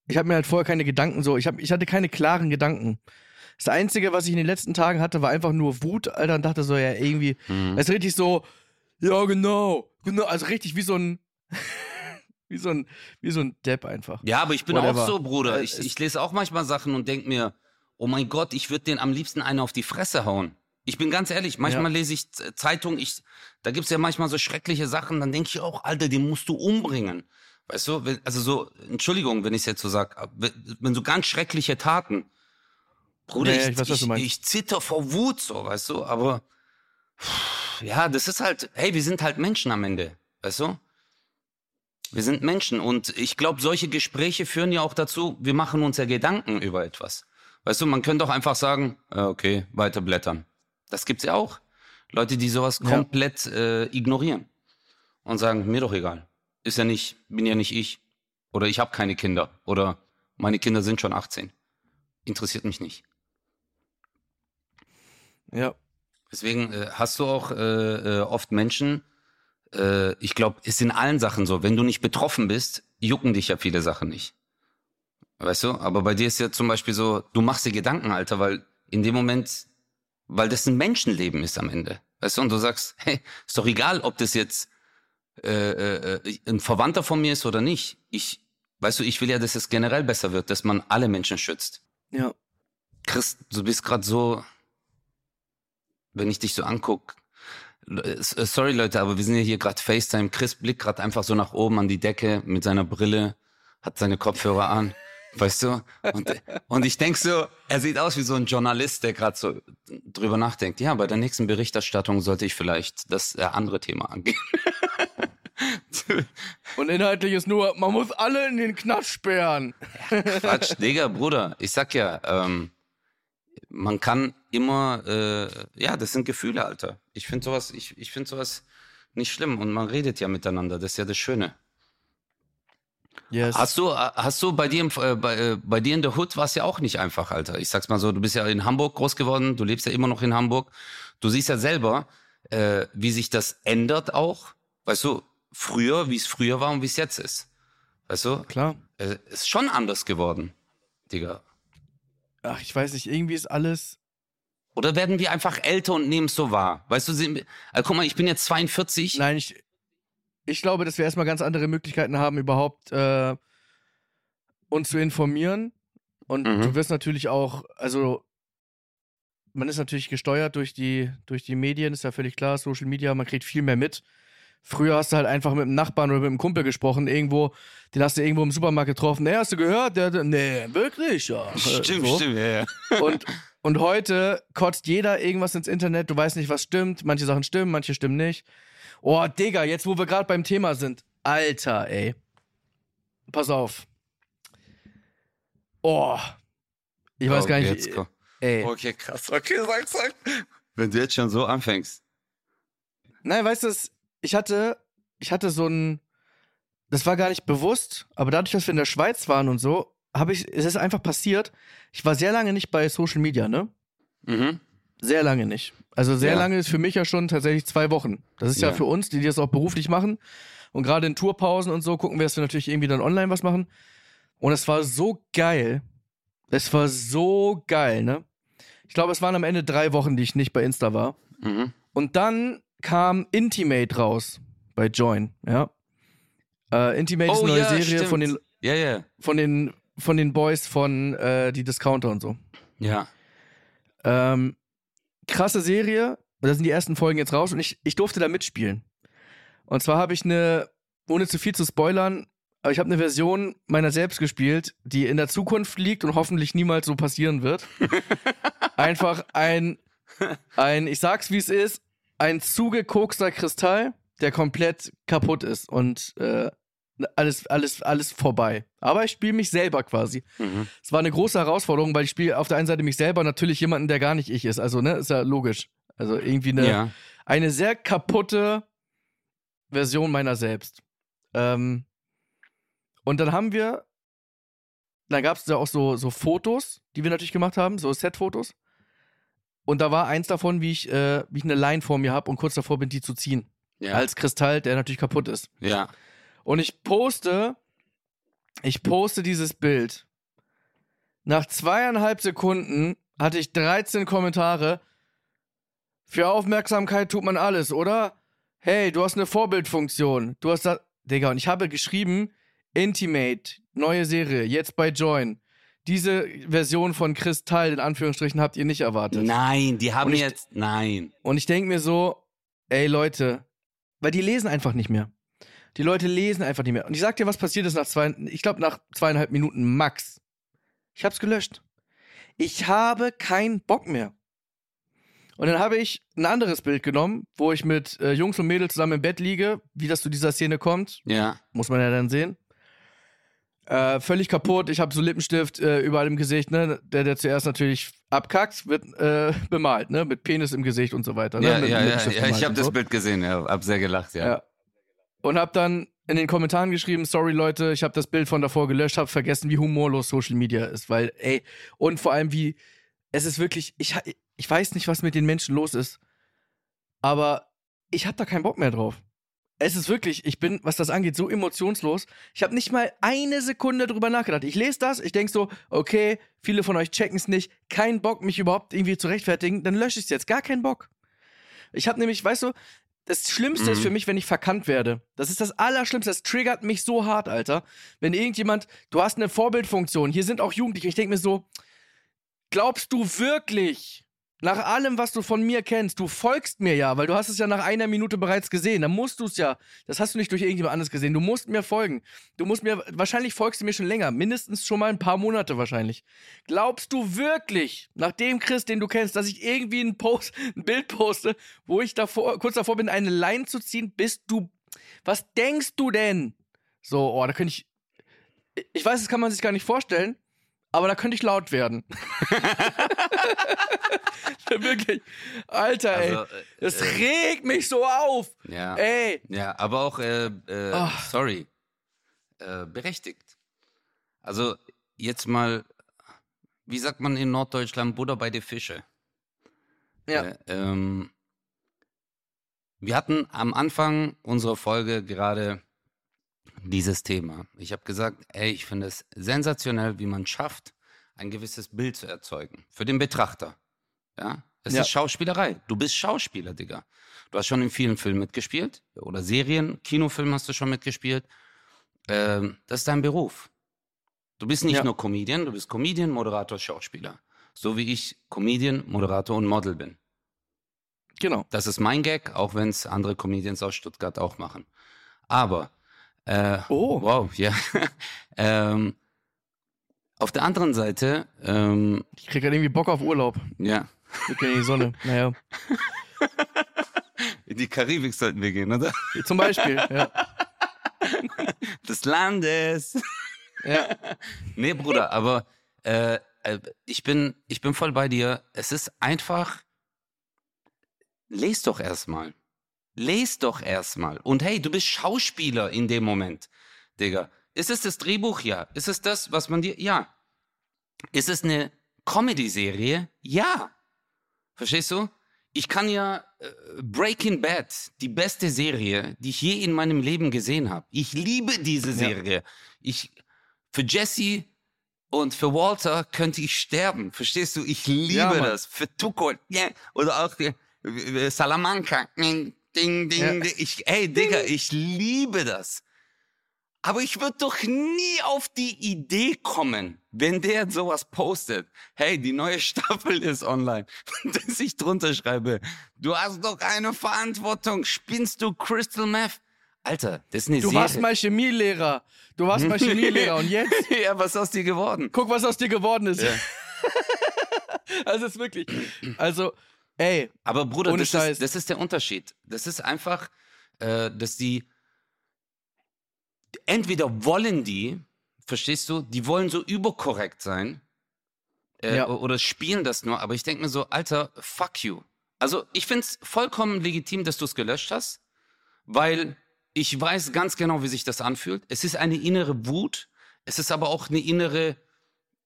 Ich habe mir halt vorher keine Gedanken so, ich, hab, ich hatte keine klaren Gedanken. Das Einzige, was ich in den letzten Tagen hatte, war einfach nur Wut, Alter, und dachte so, ja, irgendwie, Mhm. es ist richtig so, ja, genau, genau, also richtig wie so ein, wie so ein, wie so ein Depp einfach. Ja, aber ich bin Whatever. auch so, Bruder. Äh, Ich, ich lese auch manchmal Sachen und denk mir, oh mein Gott, ich würde den am liebsten einen auf die Fresse hauen. Ich bin ganz ehrlich, manchmal lese ich Zeitung, ich, da gibt's ja manchmal so schreckliche Sachen, dann denke ich auch, Alter, den musst du umbringen. Weißt du, wenn, also so, Entschuldigung, wenn ich jetzt so sag, wenn, so ganz schreckliche Taten, Bruder, Ja, ja, ich, ich weiß, was ich, ich zitter vor Wut, so, weißt du, aber ja, das ist halt, hey, wir sind halt Menschen am Ende, weißt du? Wir sind Menschen und ich glaube, solche Gespräche führen ja auch dazu, wir machen uns ja Gedanken über etwas. Weißt du, man könnte auch einfach sagen, äh, okay, weiter blättern. Das gibt's ja auch. Leute, die sowas Ja. komplett äh, ignorieren und sagen, mir doch egal. Ist ja nicht, bin ja nicht ich. Oder ich habe keine Kinder. Oder meine Kinder sind schon 18. Interessiert mich nicht. Ja. Deswegen äh, hast du auch äh, äh, oft Menschen, äh, ich glaube, ist in allen Sachen so, wenn du nicht betroffen bist, jucken dich ja viele Sachen nicht. Weißt du? Aber bei dir ist ja zum Beispiel so, du machst dir Gedanken, Alter, weil in dem Moment, weil das ein Menschenleben ist am Ende. Weißt du? Und du sagst, hey, ist doch egal, ob das jetzt äh, äh, äh, ein Verwandter von mir ist oder nicht. Ich, weißt du, ich will ja, dass es generell besser wird, dass man alle Menschen schützt. Ja. Chris, du bist gerade so, wenn ich dich so anguck, äh, sorry Leute, aber wir sind ja hier gerade FaceTime. Chris blickt gerade einfach so nach oben an die Decke mit seiner Brille, hat seine Kopfhörer an, weißt du? Und, und ich denk so, er sieht aus wie so ein Journalist, der gerade so drüber nachdenkt. Ja, bei der nächsten Berichterstattung sollte ich vielleicht das äh, andere Thema angehen. Und inhaltlich ist nur, man muss alle in den Knast sperren. Quatsch, Digga, Bruder, ich sag ja, ähm, man kann immer, äh, ja, das sind Gefühle, Alter. Ich finde sowas, ich, ich finde sowas nicht schlimm und man redet ja miteinander, das ist ja das Schöne. Yes. Hast du, äh, hast du bei dir, im, äh, bei, äh, bei dir in der Hood war es ja auch nicht einfach, Alter. Ich sag's mal so, du bist ja in Hamburg groß geworden, du lebst ja immer noch in Hamburg. Du siehst ja selber, äh, wie sich das ändert auch. Weißt du, früher, wie es früher war und wie es jetzt ist. Weißt du, Klar. äh, ist schon anders geworden, Digga. Ach, ich weiß nicht, irgendwie ist alles. Oder werden wir einfach älter und nehmen es so wahr? Weißt du, wir- also, guck mal, ich bin jetzt 42. Nein, ich. Ich glaube, dass wir erstmal ganz andere Möglichkeiten haben, überhaupt äh, uns zu informieren. Und Mhm. du wirst natürlich auch, also man ist natürlich gesteuert durch die, durch die Medien, ist ja völlig klar, Social Media, man kriegt viel mehr mit. Früher hast du halt einfach mit einem Nachbarn oder mit einem Kumpel gesprochen, irgendwo, den hast du irgendwo im Supermarkt getroffen. Nee, hast du gehört? Der, der, nee, wirklich, ja. Stimmt, so. stimmt, ja, ja. Und, und heute kotzt jeder irgendwas ins Internet, du weißt nicht, was stimmt. Manche Sachen stimmen, manche stimmen nicht. Oh, Digga, jetzt wo wir gerade beim Thema sind. Alter, ey. Pass auf. Oh. Ich weiß Oh, gar nicht. Jetzt, komm. Ey. Okay, krass. Okay, sag, sag. Wenn du jetzt schon so anfängst. Nein, weißt du, ich hatte ich hatte so ein, das war gar nicht bewusst, aber dadurch, dass wir in der Schweiz waren und so, habe ich, es ist einfach passiert. Ich war sehr lange nicht bei Social Media, ne? Mhm. Sehr lange nicht. Also sehr Ja. lange ist für mich ja schon tatsächlich zwei Wochen. Das ist ja, Ja. für uns, die das auch beruflich machen. Und gerade in Tourpausen und so gucken wir, dass wir natürlich irgendwie dann online was machen. Und es war so geil. Es war so geil, ne? Ich glaube, es waren am Ende drei Wochen, die ich nicht bei Insta war. Mhm. Und dann kam Intimate raus bei Join, ja. Äh, Intimate ist eine neue Serie Oh stimmt. von den, Ja, ja. von den, von den Boys von äh, die Discounter und so. Ja. Ähm, krasse Serie. Da sind die ersten Folgen jetzt raus und ich, ich durfte da mitspielen. Und zwar habe ich eine, ohne zu viel zu spoilern, aber ich habe eine Version meiner selbst gespielt, die in der Zukunft liegt und hoffentlich niemals so passieren wird. Einfach ein, ein, ich sag's wie es ist, ein zugekokster Kristall, der komplett kaputt ist und äh, alles, alles, alles vorbei. Aber ich spiele mich selber quasi. Mhm. Es war eine große Herausforderung, weil ich spiele auf der einen Seite mich selber natürlich jemanden, der gar nicht ich ist. Also, ne, ist ja logisch. Also irgendwie eine, Ja. eine sehr kaputte Version meiner selbst. Ähm, und dann haben wir, dann gab es ja auch so, so Fotos, die wir natürlich gemacht haben, so Set-Fotos. Und da war eins davon, wie ich, äh, wie ich eine Line vor mir habe und kurz davor bin, die zu ziehen. Ja. Als Kristall, der natürlich kaputt ist. ja. Und ich poste, ich poste dieses Bild. Nach zweieinhalb Sekunden hatte ich 13 Kommentare. Für Aufmerksamkeit tut man alles, oder? Hey, du hast eine Vorbildfunktion. Du hast da. Digga, und ich habe geschrieben, Intimate, neue Serie, jetzt bei Join. Diese Version von Kristall, in Anführungsstrichen, habt ihr nicht erwartet. Nein, die haben ich- jetzt. Nein. Und ich denke mir so, ey Leute, weil die lesen einfach nicht mehr. Die Leute lesen einfach nicht mehr. Und ich sag dir, was passiert ist nach zwei, ich glaube nach zweieinhalb Minuten max. Ich hab's gelöscht. Ich habe keinen Bock mehr. Und dann habe ich ein anderes Bild genommen, wo ich mit äh, Jungs und Mädels zusammen im Bett liege. Wie das zu dieser Szene kommt, Ja. muss man ja dann sehen. Äh, völlig kaputt. Ich habe so Lippenstift äh, überall im Gesicht. Ne? Der, der zuerst natürlich abkackt, wird äh, bemalt, ne? Mit Penis im Gesicht und so weiter. Ne? Ja, Mit ja, ja, ja. Ich habe das so. Bild gesehen, ja. Hab sehr gelacht, ja. Ja. Und hab dann in den Kommentaren geschrieben, sorry Leute, ich habe das Bild von davor gelöscht, habe vergessen, wie humorlos Social Media ist, weil ey und vor allem wie es ist wirklich, ich ich weiß nicht, was mit den Menschen los ist, aber ich habe da keinen Bock mehr drauf. Es ist wirklich, ich bin, was das angeht, so emotionslos. Ich habe nicht mal eine Sekunde drüber nachgedacht. Ich lese das, ich denk so, okay, viele von euch checken es nicht, kein Bock, mich überhaupt irgendwie zu rechtfertigen, dann lösche ich es jetzt, gar keinen Bock. Ich habe nämlich, weißt du, das Schlimmste ist Mhm. für mich, wenn ich verkannt werde. Das ist das Allerschlimmste. Das triggert mich so hart, Alter. Wenn irgendjemand, du hast eine Vorbildfunktion, hier sind auch Jugendliche. Ich denke mir so, glaubst du wirklich, nach allem, was du von mir kennst, du folgst mir ja, weil du hast es ja nach einer Minute bereits gesehen. Dann musst du es ja. Das hast du nicht durch irgendjemand anderes gesehen. Du musst mir folgen. Du musst mir, wahrscheinlich folgst du mir schon länger. Mindestens schon mal ein paar Monate wahrscheinlich. Glaubst du wirklich, nach dem Chris, den du kennst, dass ich irgendwie ein, Post, ein Bild poste, wo ich davor, kurz davor bin, eine Line zu ziehen? Bist du. Was denkst du denn? So, oh, da könnte ich. Ich weiß, das kann man sich gar nicht vorstellen, aber da könnte ich laut werden. Wirklich. Alter, ey. Also, äh, Das äh, regt mich so auf. ja. Ey. Ja, aber auch, äh, äh, Ah. sorry, äh, berechtigt. Also jetzt mal, wie sagt man in Norddeutschland, Butter bei die Fische. Ja. Äh, ähm, wir hatten am Anfang unserer Folge gerade dieses Thema. Ich habe gesagt, ey, ich finde es sensationell, wie man schafft, ein gewisses Bild zu erzeugen. Für den Betrachter. Ja. Es Ja. ist Schauspielerei. Du bist Schauspieler, Digga. Du hast schon in vielen Filmen mitgespielt. Oder Serien, Kinofilmen hast du schon mitgespielt. Ähm, das ist dein Beruf. Du bist nicht Ja. nur Comedian, du bist Comedian, Moderator, Schauspieler. So wie ich Comedian, Moderator und Model bin. Genau. Das ist mein Gag, auch wenn es andere Comedians aus Stuttgart auch machen. Aber, äh, Oh. wow, ja. ähm, auf der anderen Seite, ähm, Ich krieg gerade irgendwie Bock auf Urlaub. ja, in die Sonne. Naja. in die Karibik sollten wir gehen, oder? Zum Beispiel. Ja. Des Landes. ja. Nee, Bruder, aber äh, äh, ich, bin, ich bin voll bei dir. Es ist einfach, les doch erstmal. Les doch erstmal. Und hey, du bist Schauspieler in dem Moment, Digga. Ist es das Drehbuch? Ja. Ist es das, was man dir. Ja. Ist es eine Comedy-Serie? Ja. Verstehst du? Ich kann ja äh, Breaking Bad, die beste Serie, die ich je in meinem Leben gesehen habe. Ich liebe diese Serie. Ich für Jesse und für Walter könnte ich sterben. Verstehst du? Ich liebe Ja, das. Für Tuco, ja. oder auch äh, Salamanca. Ding, ding, Ja. ding. Ich, ey, Digga, ich liebe das. Aber ich würde doch nie auf die Idee kommen, wenn der sowas postet. Hey, die neue Staffel ist online. Dass ich drunter schreibe, du hast doch eine Verantwortung. Spinnst du Crystal Meth? Alter, das ist eine Du Serie. warst mal Chemielehrer. Du warst mal Chemielehrer und jetzt ja, was ist aus dir geworden? guck, was aus dir geworden ist. Ja. also es ist wirklich. Also, ey, Aber Bruder, das ist, das ist der Unterschied. Das ist einfach, äh, dass die entweder wollen die, verstehst du, die wollen so überkorrekt sein äh, Ja. oder spielen das nur, aber ich denke mir so, Alter, fuck you. Also ich finde es vollkommen legitim, dass du es gelöscht hast, weil ich weiß ganz genau, wie sich das anfühlt. Es ist eine innere Wut, es ist aber auch eine innere,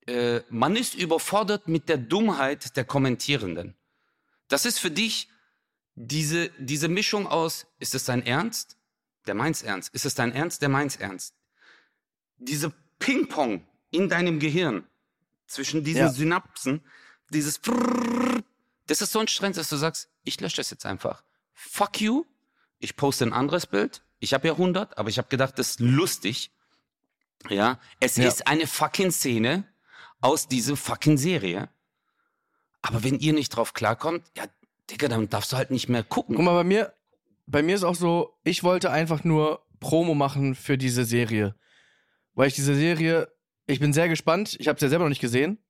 äh, man ist überfordert mit der Dummheit der Kommentierenden. Das ist für dich diese, diese Mischung aus, ist es dein Ernst? Der meint's ernst. Ist es dein Ernst? Der meint's ernst. Diese Ping-Pong in deinem Gehirn zwischen diesen Ja. Synapsen, dieses Frrrr, das ist so ein Stress, dass du sagst, ich lösche das jetzt einfach. Fuck you. Ich poste ein anderes Bild. Ich habe ja 100, aber ich habe gedacht, das ist lustig. Ja, es Ja. ist eine fucking Szene aus dieser fucking Serie. Aber wenn ihr nicht drauf klarkommt, ja, Digga, dann darfst du halt nicht mehr gucken. guck mal, bei mir, bei mir ist auch so, ich wollte einfach nur Promo machen für diese Serie. Weil ich diese Serie, ich bin sehr gespannt, ich habe es ja selber noch nicht gesehen.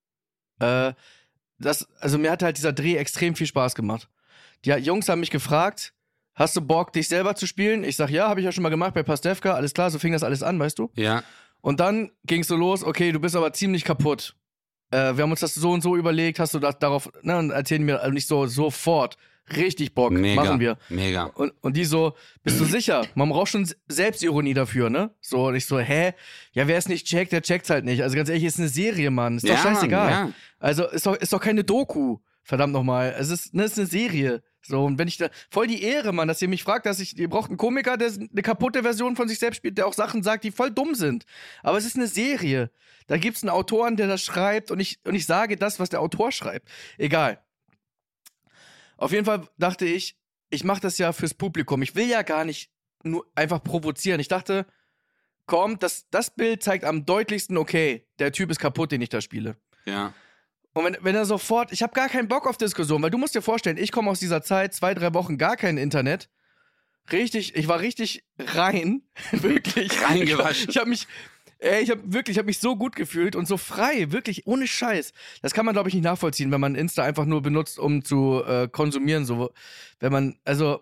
Äh, das, also mir hat halt dieser Dreh extrem viel Spaß gemacht. Die Jungs haben mich gefragt, hast du Bock, dich selber zu spielen? Ich sag, ja, habe ich ja schon mal gemacht bei Pastewka, alles klar, so fing das alles an, weißt du? Ja, Und dann ging's so los, okay, du bist aber ziemlich kaputt. Äh, wir haben uns das so und so überlegt, hast du das darauf, ne, und erzählen mir also nicht so sofort. Richtig Bock, mega. machen wir. Mega. Und, und die so, bist du sicher? Man braucht schon Selbstironie dafür, ne? So, und ich so, hä? Ja, wer es nicht checkt, der checkt's halt nicht. Also ganz ehrlich, ist eine Serie, Mann. Ist doch Ja, scheißegal. Ja. Also ist doch, ist doch keine Doku. Verdammt nochmal. Es ist, ne, es ist eine Serie. So, und wenn ich da, voll die Ehre, Mann, dass ihr mich fragt, dass ich, ihr braucht einen Komiker, der eine kaputte Version von sich selbst spielt, der auch Sachen sagt, die voll dumm sind. Aber es ist eine Serie. Da gibt's einen Autoren, der das schreibt und ich, und ich sage das, was der Autor schreibt. Egal. Auf jeden Fall dachte ich, ich mache das ja fürs Publikum. Ich will ja gar nicht nur einfach provozieren. Ich dachte, komm, das, das Bild zeigt am deutlichsten, okay, der Typ ist kaputt, den ich da spiele. Ja. Und wenn, wenn er sofort, ich habe gar keinen Bock auf Diskussion, weil du musst dir vorstellen, ich komme aus dieser Zeit, zwei, drei Wochen gar kein Internet. Richtig, ich war richtig rein, wirklich. Reingewaschen. Ich habe mich, ey, ich habe wirklich, ich habe mich so gut gefühlt und so frei, wirklich ohne Scheiß. Das kann man glaube ich nicht nachvollziehen, wenn man Insta einfach nur benutzt, um zu äh, konsumieren. So, wenn man, also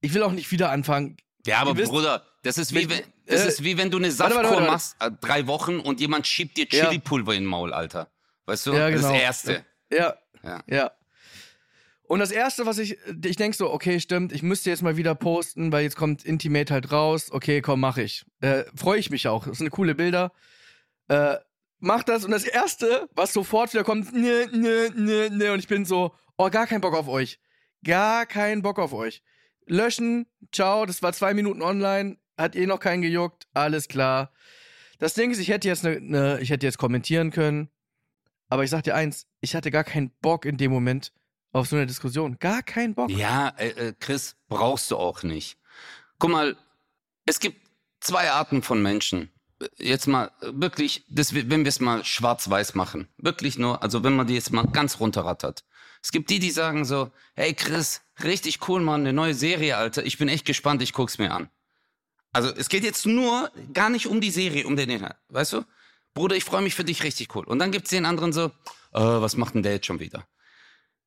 ich will auch nicht wieder anfangen. Ja, aber wisst- Bruder, das ist wie Wenn- das äh, ist wie wenn du eine Saftkur machst, äh, drei Wochen und jemand schiebt dir Ja. Chili-Pulver in den Maul, Alter. Weißt du? Ja, Das genau. das Erste. Ja, Ja. Ja. Und das erste, was ich, ich denk so, okay, stimmt, ich müsste jetzt mal wieder posten, weil jetzt kommt Intimate halt raus. Okay, komm, mach ich. Äh, Freue ich mich auch. Das sind coole Bilder. Äh, mach das. Und das erste, was sofort wieder kommt, ne, ne, ne, ne. Und ich bin so, oh, gar keinen Bock auf euch. Gar keinen Bock auf euch. Löschen, ciao, das war zwei Minuten online, hat eh noch keinen gejuckt, alles klar. Das Ding ist, ich hätte jetzt ne, ne, ich hätte jetzt kommentieren können, aber ich sag dir eins, ich hatte gar keinen Bock in dem Moment auf so eine Diskussion. Gar keinen Bock. Ja, äh, äh, Chris, brauchst du auch nicht. Guck mal, es gibt zwei Arten von Menschen. Jetzt mal wirklich, das, wenn wir es mal schwarz-weiß machen, wirklich nur, also wenn man die jetzt mal ganz runterrattert. Es gibt die, die sagen so, hey Chris, richtig cool, Mann, eine neue Serie, Alter. Ich bin echt gespannt, ich guck's mir an. Also es geht jetzt nur gar nicht um die Serie, um den Inhalt, weißt du? Bruder, ich freue mich für dich, richtig cool. Und dann gibt's den anderen so, äh, was macht denn der jetzt schon wieder?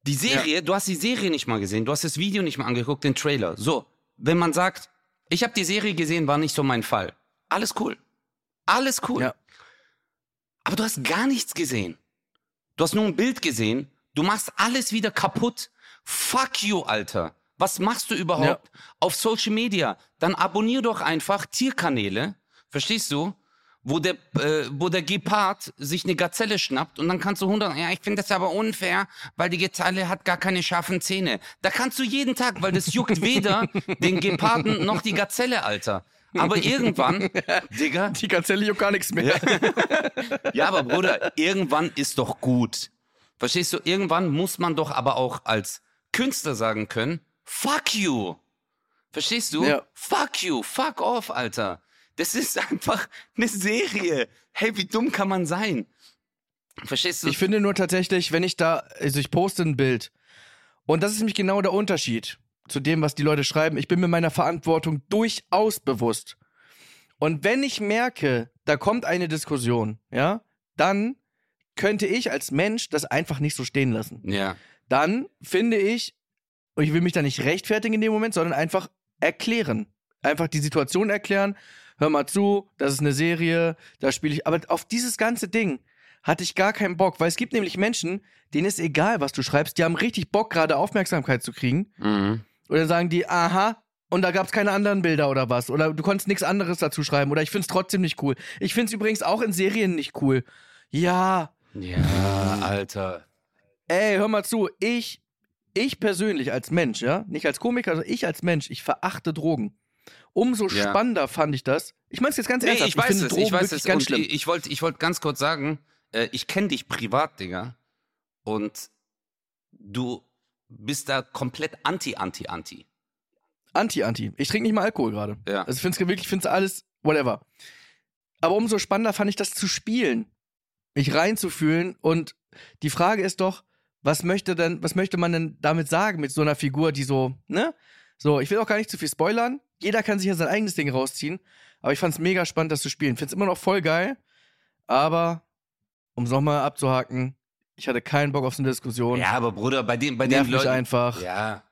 Die Serie, du hast die Serie nicht mal gesehen, du hast das Video nicht mal angeguckt, den Trailer. So, wenn man sagt, ich habe die Serie gesehen, war nicht so mein Fall. Alles cool. Alles cool. Ja. Aber du hast gar nichts gesehen. Du hast nur ein Bild gesehen. Du machst alles wieder kaputt. Fuck you, Alter. Was machst du überhaupt auf Social Media? Dann abonnier doch einfach Tierkanäle, verstehst du? Wo der, äh, wo der Gepard sich eine Gazelle schnappt und dann kannst du 100, ja, ich finde das aber unfair, weil die Gazelle hat gar keine scharfen Zähne. Da kannst du jeden Tag, weil das juckt weder den Geparden noch die Gazelle, Alter. Aber irgendwann, Digga, Die Gazelle juckt gar nichts mehr. ja, aber Bruder, irgendwann ist doch gut. Verstehst du? Irgendwann muss man doch aber auch als Künstler sagen können, fuck you. Verstehst du? Ja. Fuck you, fuck off, Alter. Das ist einfach eine Serie. Hey, wie dumm kann man sein? Verstehst du? Ich finde nur tatsächlich, wenn ich da, also ich poste ein Bild und das ist nämlich genau der Unterschied zu dem, was die Leute schreiben. Ich bin mir meiner Verantwortung durchaus bewusst. Und wenn ich merke, da kommt eine Diskussion, ja, dann könnte ich als Mensch das einfach nicht so stehen lassen. ja. Dann finde ich, und ich will mich da nicht rechtfertigen in dem Moment, sondern einfach erklären. Einfach die Situation erklären. Hör mal zu, das ist eine Serie, da spiele ich. Aber auf dieses ganze Ding hatte ich gar keinen Bock, weil es gibt nämlich Menschen, denen ist egal, was du schreibst, die haben richtig Bock, gerade Aufmerksamkeit zu kriegen. Mhm. Und dann sagen die, aha, und da gab es keine anderen Bilder oder was. Oder du konntest nichts anderes dazu schreiben. Oder ich find's trotzdem nicht cool. Ich find's übrigens auch in Serien nicht cool. Ja, Ja, Alter. ey, hör mal zu. Ich, ich persönlich als Mensch, ja, nicht als Komiker, sondern ich als Mensch, ich verachte Drogen. Umso Ja. spannender fand ich das. Ich mein's jetzt ganz Nee, ernsthaft. ich weiß finde es, Drogen ich weiß es. ganz schlimm. ich, ich wollte ich wollt ganz kurz sagen, äh, ich kenne dich privat, Digga. Und du bist da komplett anti, anti, anti. Anti, anti. Ich trinke nicht mal Alkohol gerade. Ja. Also ich find's wirklich, ich find's alles, whatever. Aber umso spannender fand ich das zu spielen. Mich reinzufühlen. Und die Frage ist doch, was möchte denn, was möchte man denn damit sagen mit so einer Figur, die so, ne? So, ich will auch gar nicht zu viel spoilern. Jeder kann sich ja sein eigenes Ding rausziehen. Aber ich fand's mega spannend, das zu spielen. Find's immer noch voll geil. Aber, um es nochmal abzuhaken, ich hatte keinen Bock auf so eine Diskussion. Ja, aber Bruder, bei den, bei den Leuten. einfach. Ja.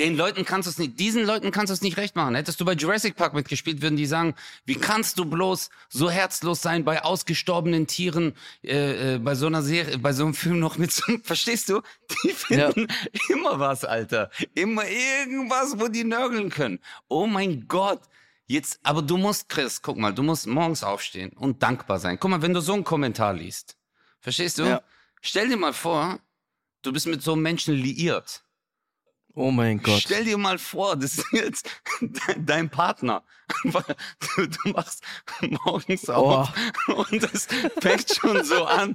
Den Leuten kannst du es nicht, diesen Leuten kannst du es nicht recht machen. Hättest du bei Jurassic Park mitgespielt, würden die sagen, wie kannst du bloß so herzlos sein bei ausgestorbenen Tieren, äh, äh, bei so einer Serie, bei so einem Film noch mit so, verstehst du? Die finden immer was, Alter. Immer irgendwas, wo die nörgeln können. Oh mein Gott. Jetzt, aber du musst, Chris, guck mal, du musst morgens aufstehen und dankbar sein. Guck mal, wenn du so einen Kommentar liest, verstehst du? Ja. Stell dir mal vor, du bist mit so einem Menschen liiert. Oh mein Gott. Stell dir mal vor, das ist jetzt dein, Partner. Du, machst morgens auf und das fängt schon so an.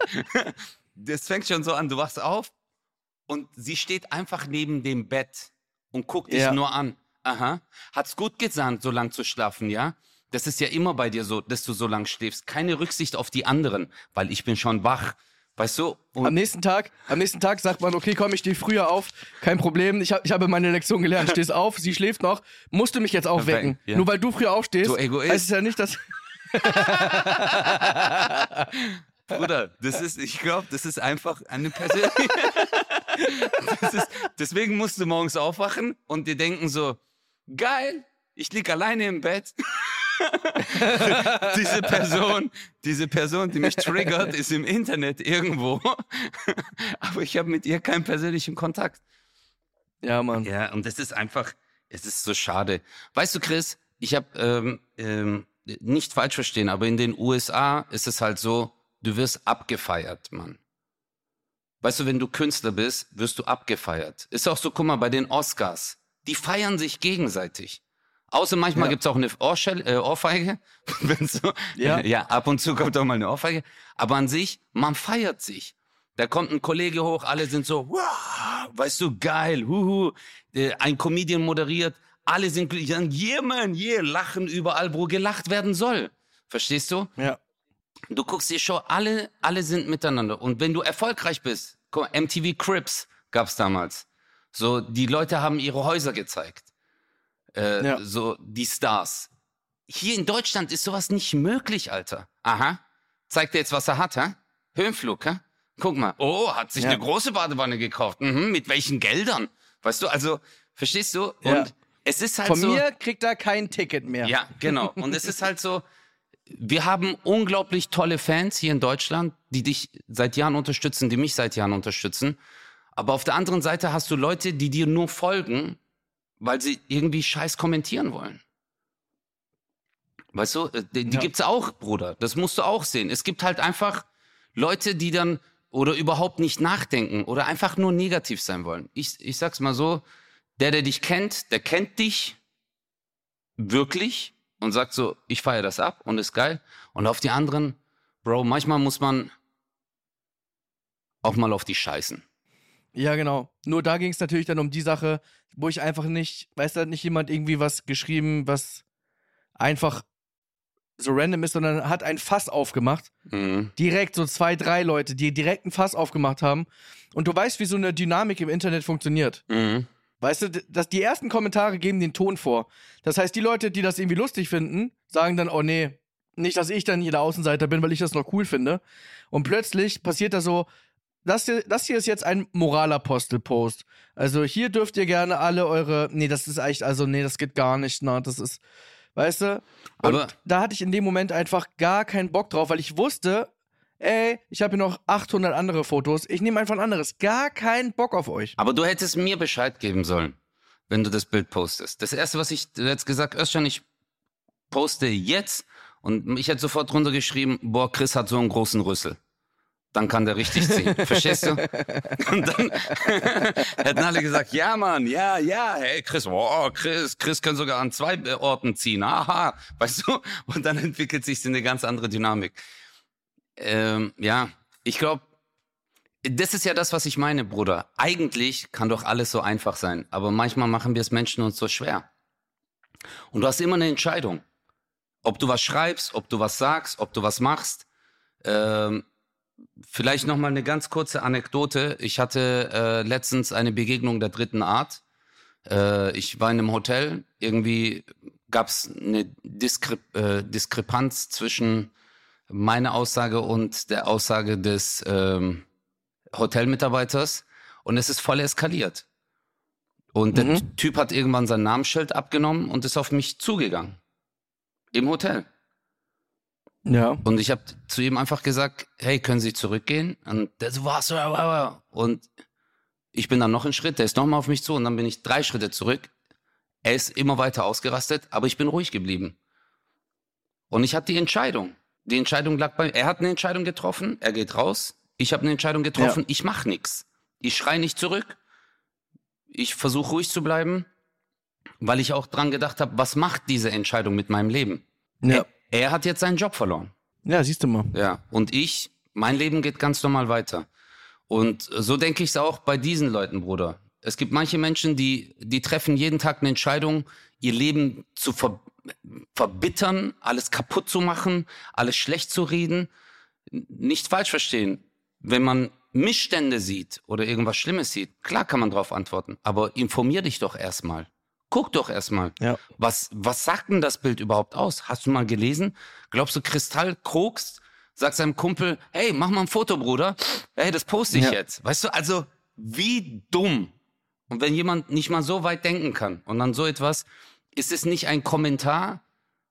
Das fängt schon so an. Du wachst auf und sie steht einfach neben dem Bett und guckt dich Ja. nur an. Aha. Hat's gut gesandt, so lang zu schlafen, ja? Das ist ja immer bei dir so, dass du so lang schläfst. Keine Rücksicht auf die anderen, weil ich bin schon wach. Weißt du? Am nächsten Tag, am nächsten Tag sagt man, okay, komm, ich stehe früher auf, kein Problem, ich, hab, ich habe meine Lektion gelernt, stehst auf, sie schläft noch, musst du mich jetzt aufwecken. Ja. Nur weil du früher aufstehst, Du Egoist. heißt es ja nicht, dass... Bruder, das ist, ich glaube, das ist einfach eine persönliche. ist, deswegen musst du morgens aufwachen und dir denken so, geil, ich lieg alleine im Bett. diese Person, diese Person, die mich triggert, ist im Internet irgendwo. Aber ich habe mit ihr keinen persönlichen Kontakt. Ja, Mann. Ja, und das ist einfach, es ist so schade. Weißt du, Chris, ich habe ähm, ähm, nicht falsch verstehen, aber in den USA ist es halt so, du wirst abgefeiert, Mann. Weißt du, wenn du Künstler bist, wirst du abgefeiert. Ist auch so, guck mal, bei den Oscars, die feiern sich gegenseitig. Außer manchmal Ja. gibt's auch eine Ohrschell, äh, Ohrfeige. So, Ja. ja, ab und zu kommt auch mal eine Ohrfeige. Aber an sich, man feiert sich. Da kommt ein Kollege hoch, alle sind so, wow, weißt du, geil, huhu. Äh, Ein Comedian moderiert, alle sind glücklich, sagen, yeah, man, yeah, lachen überall, wo gelacht werden soll. Verstehst du? Ja. Du guckst die Show, alle, alle sind miteinander. Und wenn du erfolgreich bist, guck MTV Crips gab's damals. So, die Leute haben ihre Häuser gezeigt. Äh, Ja. So, die Stars. Hier in Deutschland ist sowas nicht möglich, Alter. Aha. Zeigt er jetzt, was er hat, hä? Höhenflug, hä? Guck mal. Oh, hat sich Ja. eine große Badewanne gekauft. Mhm, mit welchen Geldern? Weißt du, also, verstehst du? Ja. Und es ist halt Von so. mir kriegt er kein Ticket mehr. Ja, genau. Und es ist halt so, wir haben unglaublich tolle Fans hier in Deutschland, die dich seit Jahren unterstützen, die mich seit Jahren unterstützen. Aber auf der anderen Seite hast du Leute, die dir nur folgen, weil sie irgendwie Scheiß kommentieren wollen. Weißt du, äh, die, die Ja. gibt's auch, Bruder. Das musst du auch sehen. Es gibt halt einfach Leute, die dann oder überhaupt nicht nachdenken oder einfach nur negativ sein wollen. Ich, ich sag's mal so, der, der dich kennt, der kennt dich wirklich und sagt so, ich feiere das ab und ist geil. Und auf die anderen, Bro, manchmal muss man auch mal auf die scheißen. Ja, genau. Nur da ging es natürlich dann um die Sache, wo ich einfach nicht, weiß da hat nicht jemand irgendwie was geschrieben, was einfach so random ist, sondern hat ein Fass aufgemacht. Mhm. Direkt so zwei, drei Leute, die direkt ein Fass aufgemacht haben. Und du weißt, wie so eine Dynamik im Internet funktioniert. Mhm. Weißt du, dass die ersten Kommentare geben den Ton vor. Das heißt, die Leute, die das irgendwie lustig finden, sagen dann, oh nee, nicht, dass ich dann hier der Außenseiter bin, weil ich das noch cool finde. Und plötzlich passiert da so, das hier, das hier ist jetzt ein Moralapostel-Post. Also hier dürft ihr gerne alle eure, nee, das ist echt, also nee, das geht gar nicht, na, das ist, weißt du? Und Aber- da hatte ich in dem Moment einfach gar keinen Bock drauf, weil ich wusste, ey, ich habe hier noch 800 andere Fotos, ich nehme einfach ein anderes. Gar keinen Bock auf euch. Aber du hättest mir Bescheid geben sollen, wenn du das Bild postest. Das erste, was ich, du hättest gesagt, Özcan, ich poste jetzt und ich hätte sofort drunter geschrieben, boah, Chris hat so einen großen Rüssel. Dann kann der richtig ziehen. Verstehst du? Und dann hätten alle gesagt, ja, Mann, ja, ja, hey, Chris, wow, Chris, Chris kann sogar an zwei Orten ziehen. Aha, weißt du? Und dann entwickelt sich eine ganz andere Dynamik. Ähm, ja, ich glaube, das ist ja das, was ich meine, Bruder. Eigentlich kann doch alles so einfach sein, aber manchmal machen wir es Menschen uns so schwer. Und du hast immer eine Entscheidung. Ob du was schreibst, ob du was sagst, ob du was machst. Ähm, vielleicht noch mal eine ganz kurze Anekdote. Ich hatte äh, letztens eine Begegnung der dritten Art. Äh, ich war in einem Hotel. Irgendwie gab es eine Diskre äh, Diskrepanz zwischen meiner Aussage und der Aussage des ähm, Hotelmitarbeiters und es ist voll eskaliert. Und der Mhm. Typ hat irgendwann sein Namensschild abgenommen und ist auf mich zugegangen. Im Hotel. Ja. Und ich habe zu ihm einfach gesagt, hey, können Sie zurückgehen? Und der so, was? Und ich bin dann noch einen Schritt, der ist nochmal auf mich zu und dann bin ich drei Schritte zurück. Er ist immer weiter ausgerastet, aber ich bin ruhig geblieben. Und ich hatte die Entscheidung. Die Entscheidung lag bei Er hat eine Entscheidung getroffen, er geht raus. Ich habe eine Entscheidung getroffen, ich mache nichts. Ich schreie nicht zurück. Ich versuche ruhig zu bleiben, weil ich auch dran gedacht habe, was macht diese Entscheidung mit meinem Leben? Ja. Er, er hat jetzt seinen Job verloren. Ja, siehst du mal. Ja, und ich, mein Leben geht ganz normal weiter. Und so denke ich es auch bei diesen Leuten, Bruder. Es gibt manche Menschen, die, die treffen jeden Tag eine Entscheidung, ihr Leben zu ver verbittern, alles kaputt zu machen, alles schlecht zu reden. Nicht falsch verstehen. Wenn man Missstände sieht oder irgendwas Schlimmes sieht, klar kann man darauf antworten. Aber informier dich doch erstmal. Guck doch erstmal. Ja. Was, was sagt denn das Bild überhaupt aus? Hast du mal gelesen? Glaubst du, Kristall krokst, sagt seinem Kumpel, hey, mach mal ein Foto, Bruder. Hey, das poste ich Ja. jetzt. Weißt du, also, wie dumm. Und wenn jemand nicht mal so weit denken kann und dann so etwas, ist es nicht ein Kommentar,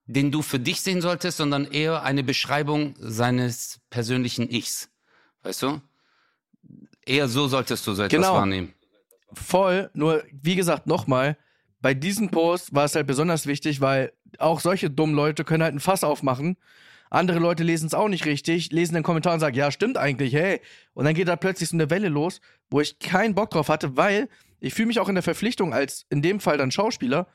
den du für dich sehen solltest, sondern eher eine Beschreibung seines persönlichen Ichs. Weißt du? Eher so solltest du so etwas Genau. wahrnehmen. Voll, nur wie gesagt, nochmal, bei diesem Post war es halt besonders wichtig, weil auch solche dummen Leute können halt ein Fass aufmachen. Andere Leute lesen es auch nicht richtig, lesen den Kommentar und sagen, ja, stimmt eigentlich, hey. Und dann geht da plötzlich so eine Welle los, wo ich keinen Bock drauf hatte, weil ich fühle mich auch in der Verpflichtung, als in dem Fall dann Schauspieler,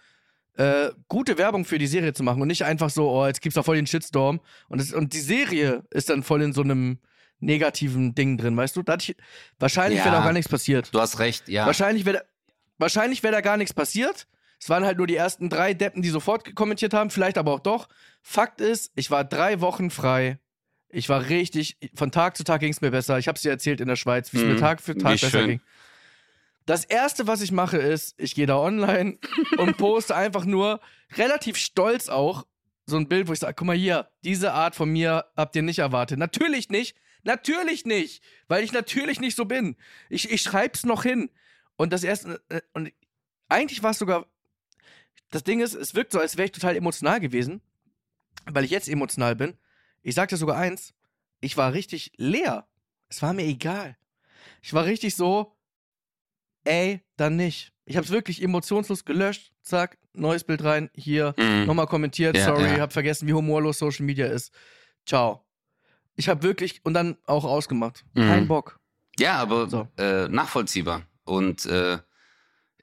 äh, gute Werbung für die Serie zu machen und nicht einfach so, oh, jetzt gibt's da voll den Shitstorm. Und, es, und die Serie ist dann voll in so einem negativen Ding drin, weißt du? Ich, wahrscheinlich Ja. wäre da auch gar nichts passiert. Du hast recht, ja. Wahrscheinlich wäre wahrscheinlich wär da gar nichts passiert. Es waren halt nur die ersten drei Deppen, die sofort kommentiert haben, vielleicht aber auch doch. Fakt ist, ich war drei Wochen frei. Ich war richtig, von Tag zu Tag ging es mir besser. Ich habe es dir erzählt in der Schweiz, wie es mir Mhm. Tag für Tag besser schön. ging. Das erste, was ich mache, ist, ich gehe da online und poste einfach nur relativ stolz auch so ein Bild, wo ich sage, guck mal hier, diese Art von mir habt ihr nicht erwartet. Natürlich nicht, natürlich nicht, weil ich natürlich nicht so bin. Ich, ich schreib's noch hin. Und das erste, äh, und eigentlich war es sogar, das Ding ist, es wirkt so, als wäre ich total emotional gewesen, weil ich jetzt emotional bin. Ich sagte sogar eins, ich war richtig leer. Es war mir egal. Ich war richtig so, ey, dann nicht. Ich habe es wirklich emotionslos gelöscht. Zack, neues Bild rein. Hier, Mhm. nochmal kommentiert. Ja, sorry, ja. hab vergessen, wie humorlos Social Media ist. Ciao. Ich habe wirklich, und dann auch ausgemacht. Mhm. Kein Bock. Ja, aber So. äh, nachvollziehbar. Und äh,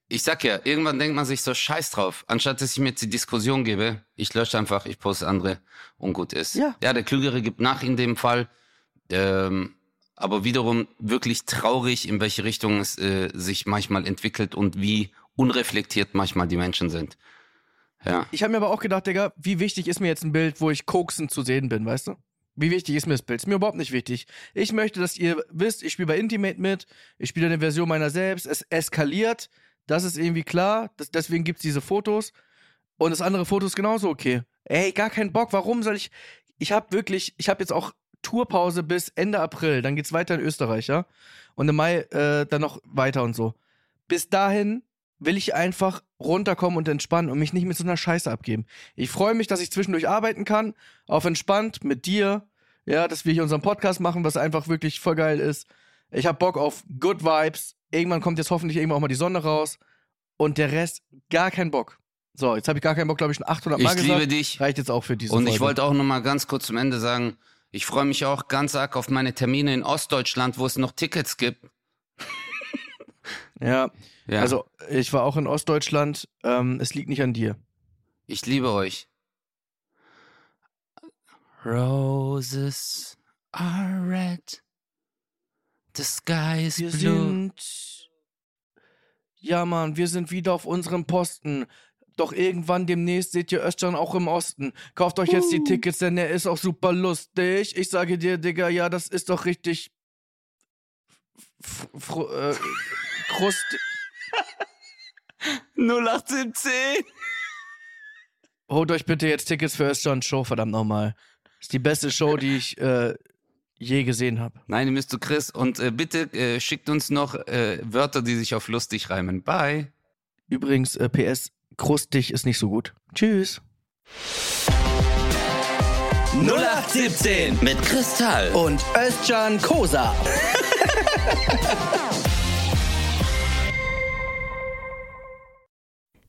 ich sag ja, irgendwann denkt man sich so scheiß drauf. Anstatt dass ich mir jetzt die Diskussion gebe, ich lösche einfach, ich poste andere und gut ist. Ja. ja, der Klügere gibt nach in dem Fall. Ähm, aber wiederum wirklich traurig, in welche Richtung es äh, sich manchmal entwickelt und wie unreflektiert manchmal die Menschen sind. Ja. Ich habe mir aber auch gedacht, Digga, wie wichtig ist mir jetzt ein Bild, wo ich koksend zu sehen bin, weißt du? Wie wichtig ist mir das Bild? Ist mir überhaupt nicht wichtig. Ich möchte, dass ihr wisst, ich spiele bei Intimate mit, ich spiele eine Version meiner selbst, es eskaliert, das ist irgendwie klar, das, deswegen gibt's diese Fotos und das andere Foto ist genauso okay. Ey, gar keinen Bock, warum soll ich, ich habe wirklich, ich habe jetzt auch Tourpause bis Ende April, dann geht's weiter in Österreich, ja? Und im Mai äh, dann noch weiter und so. Bis dahin will ich einfach runterkommen und entspannen und mich nicht mit so einer Scheiße abgeben. Ich freue mich, dass ich zwischendurch arbeiten kann, auf entspannt mit dir, ja, dass wir hier unseren Podcast machen, was einfach wirklich voll geil ist. Ich habe Bock auf Good Vibes. Irgendwann kommt jetzt hoffentlich irgendwann auch mal die Sonne raus und der Rest gar keinen Bock. So, jetzt habe ich gar keinen Bock, glaube ich, schon 800 Mal Ich gesagt. liebe dich. Reicht jetzt auch für diese Und Folge. ich wollte auch noch mal ganz kurz zum Ende sagen, ich freue mich auch ganz arg auf meine Termine in Ostdeutschland, wo es noch Tickets gibt. ja, Ja. also ich war auch in Ostdeutschland. Ähm, es liegt nicht an dir. Ich liebe euch. Roses are red. The sky is Wir blue. sind. Ja, Mann, wir sind wieder auf unserem Posten. Doch irgendwann demnächst seht ihr Özcan auch im Osten. Kauft euch jetzt die Tickets, denn er ist auch super lustig. Ich sage dir, Digga, ja, das ist doch richtig. f- äh, Krust. 0817. Holt euch bitte jetzt Tickets für Özcans Show, verdammt nochmal. Ist die beste Show, die ich äh, je gesehen habe. Nein, ihr müsst zu Chris. Und äh, bitte äh, schickt uns noch äh, Wörter, die sich auf lustig reimen. Bye. Übrigens, äh, PS, krustig ist nicht so gut. Tschüss. 0817 Mit Kristall. und Özcan Kosa.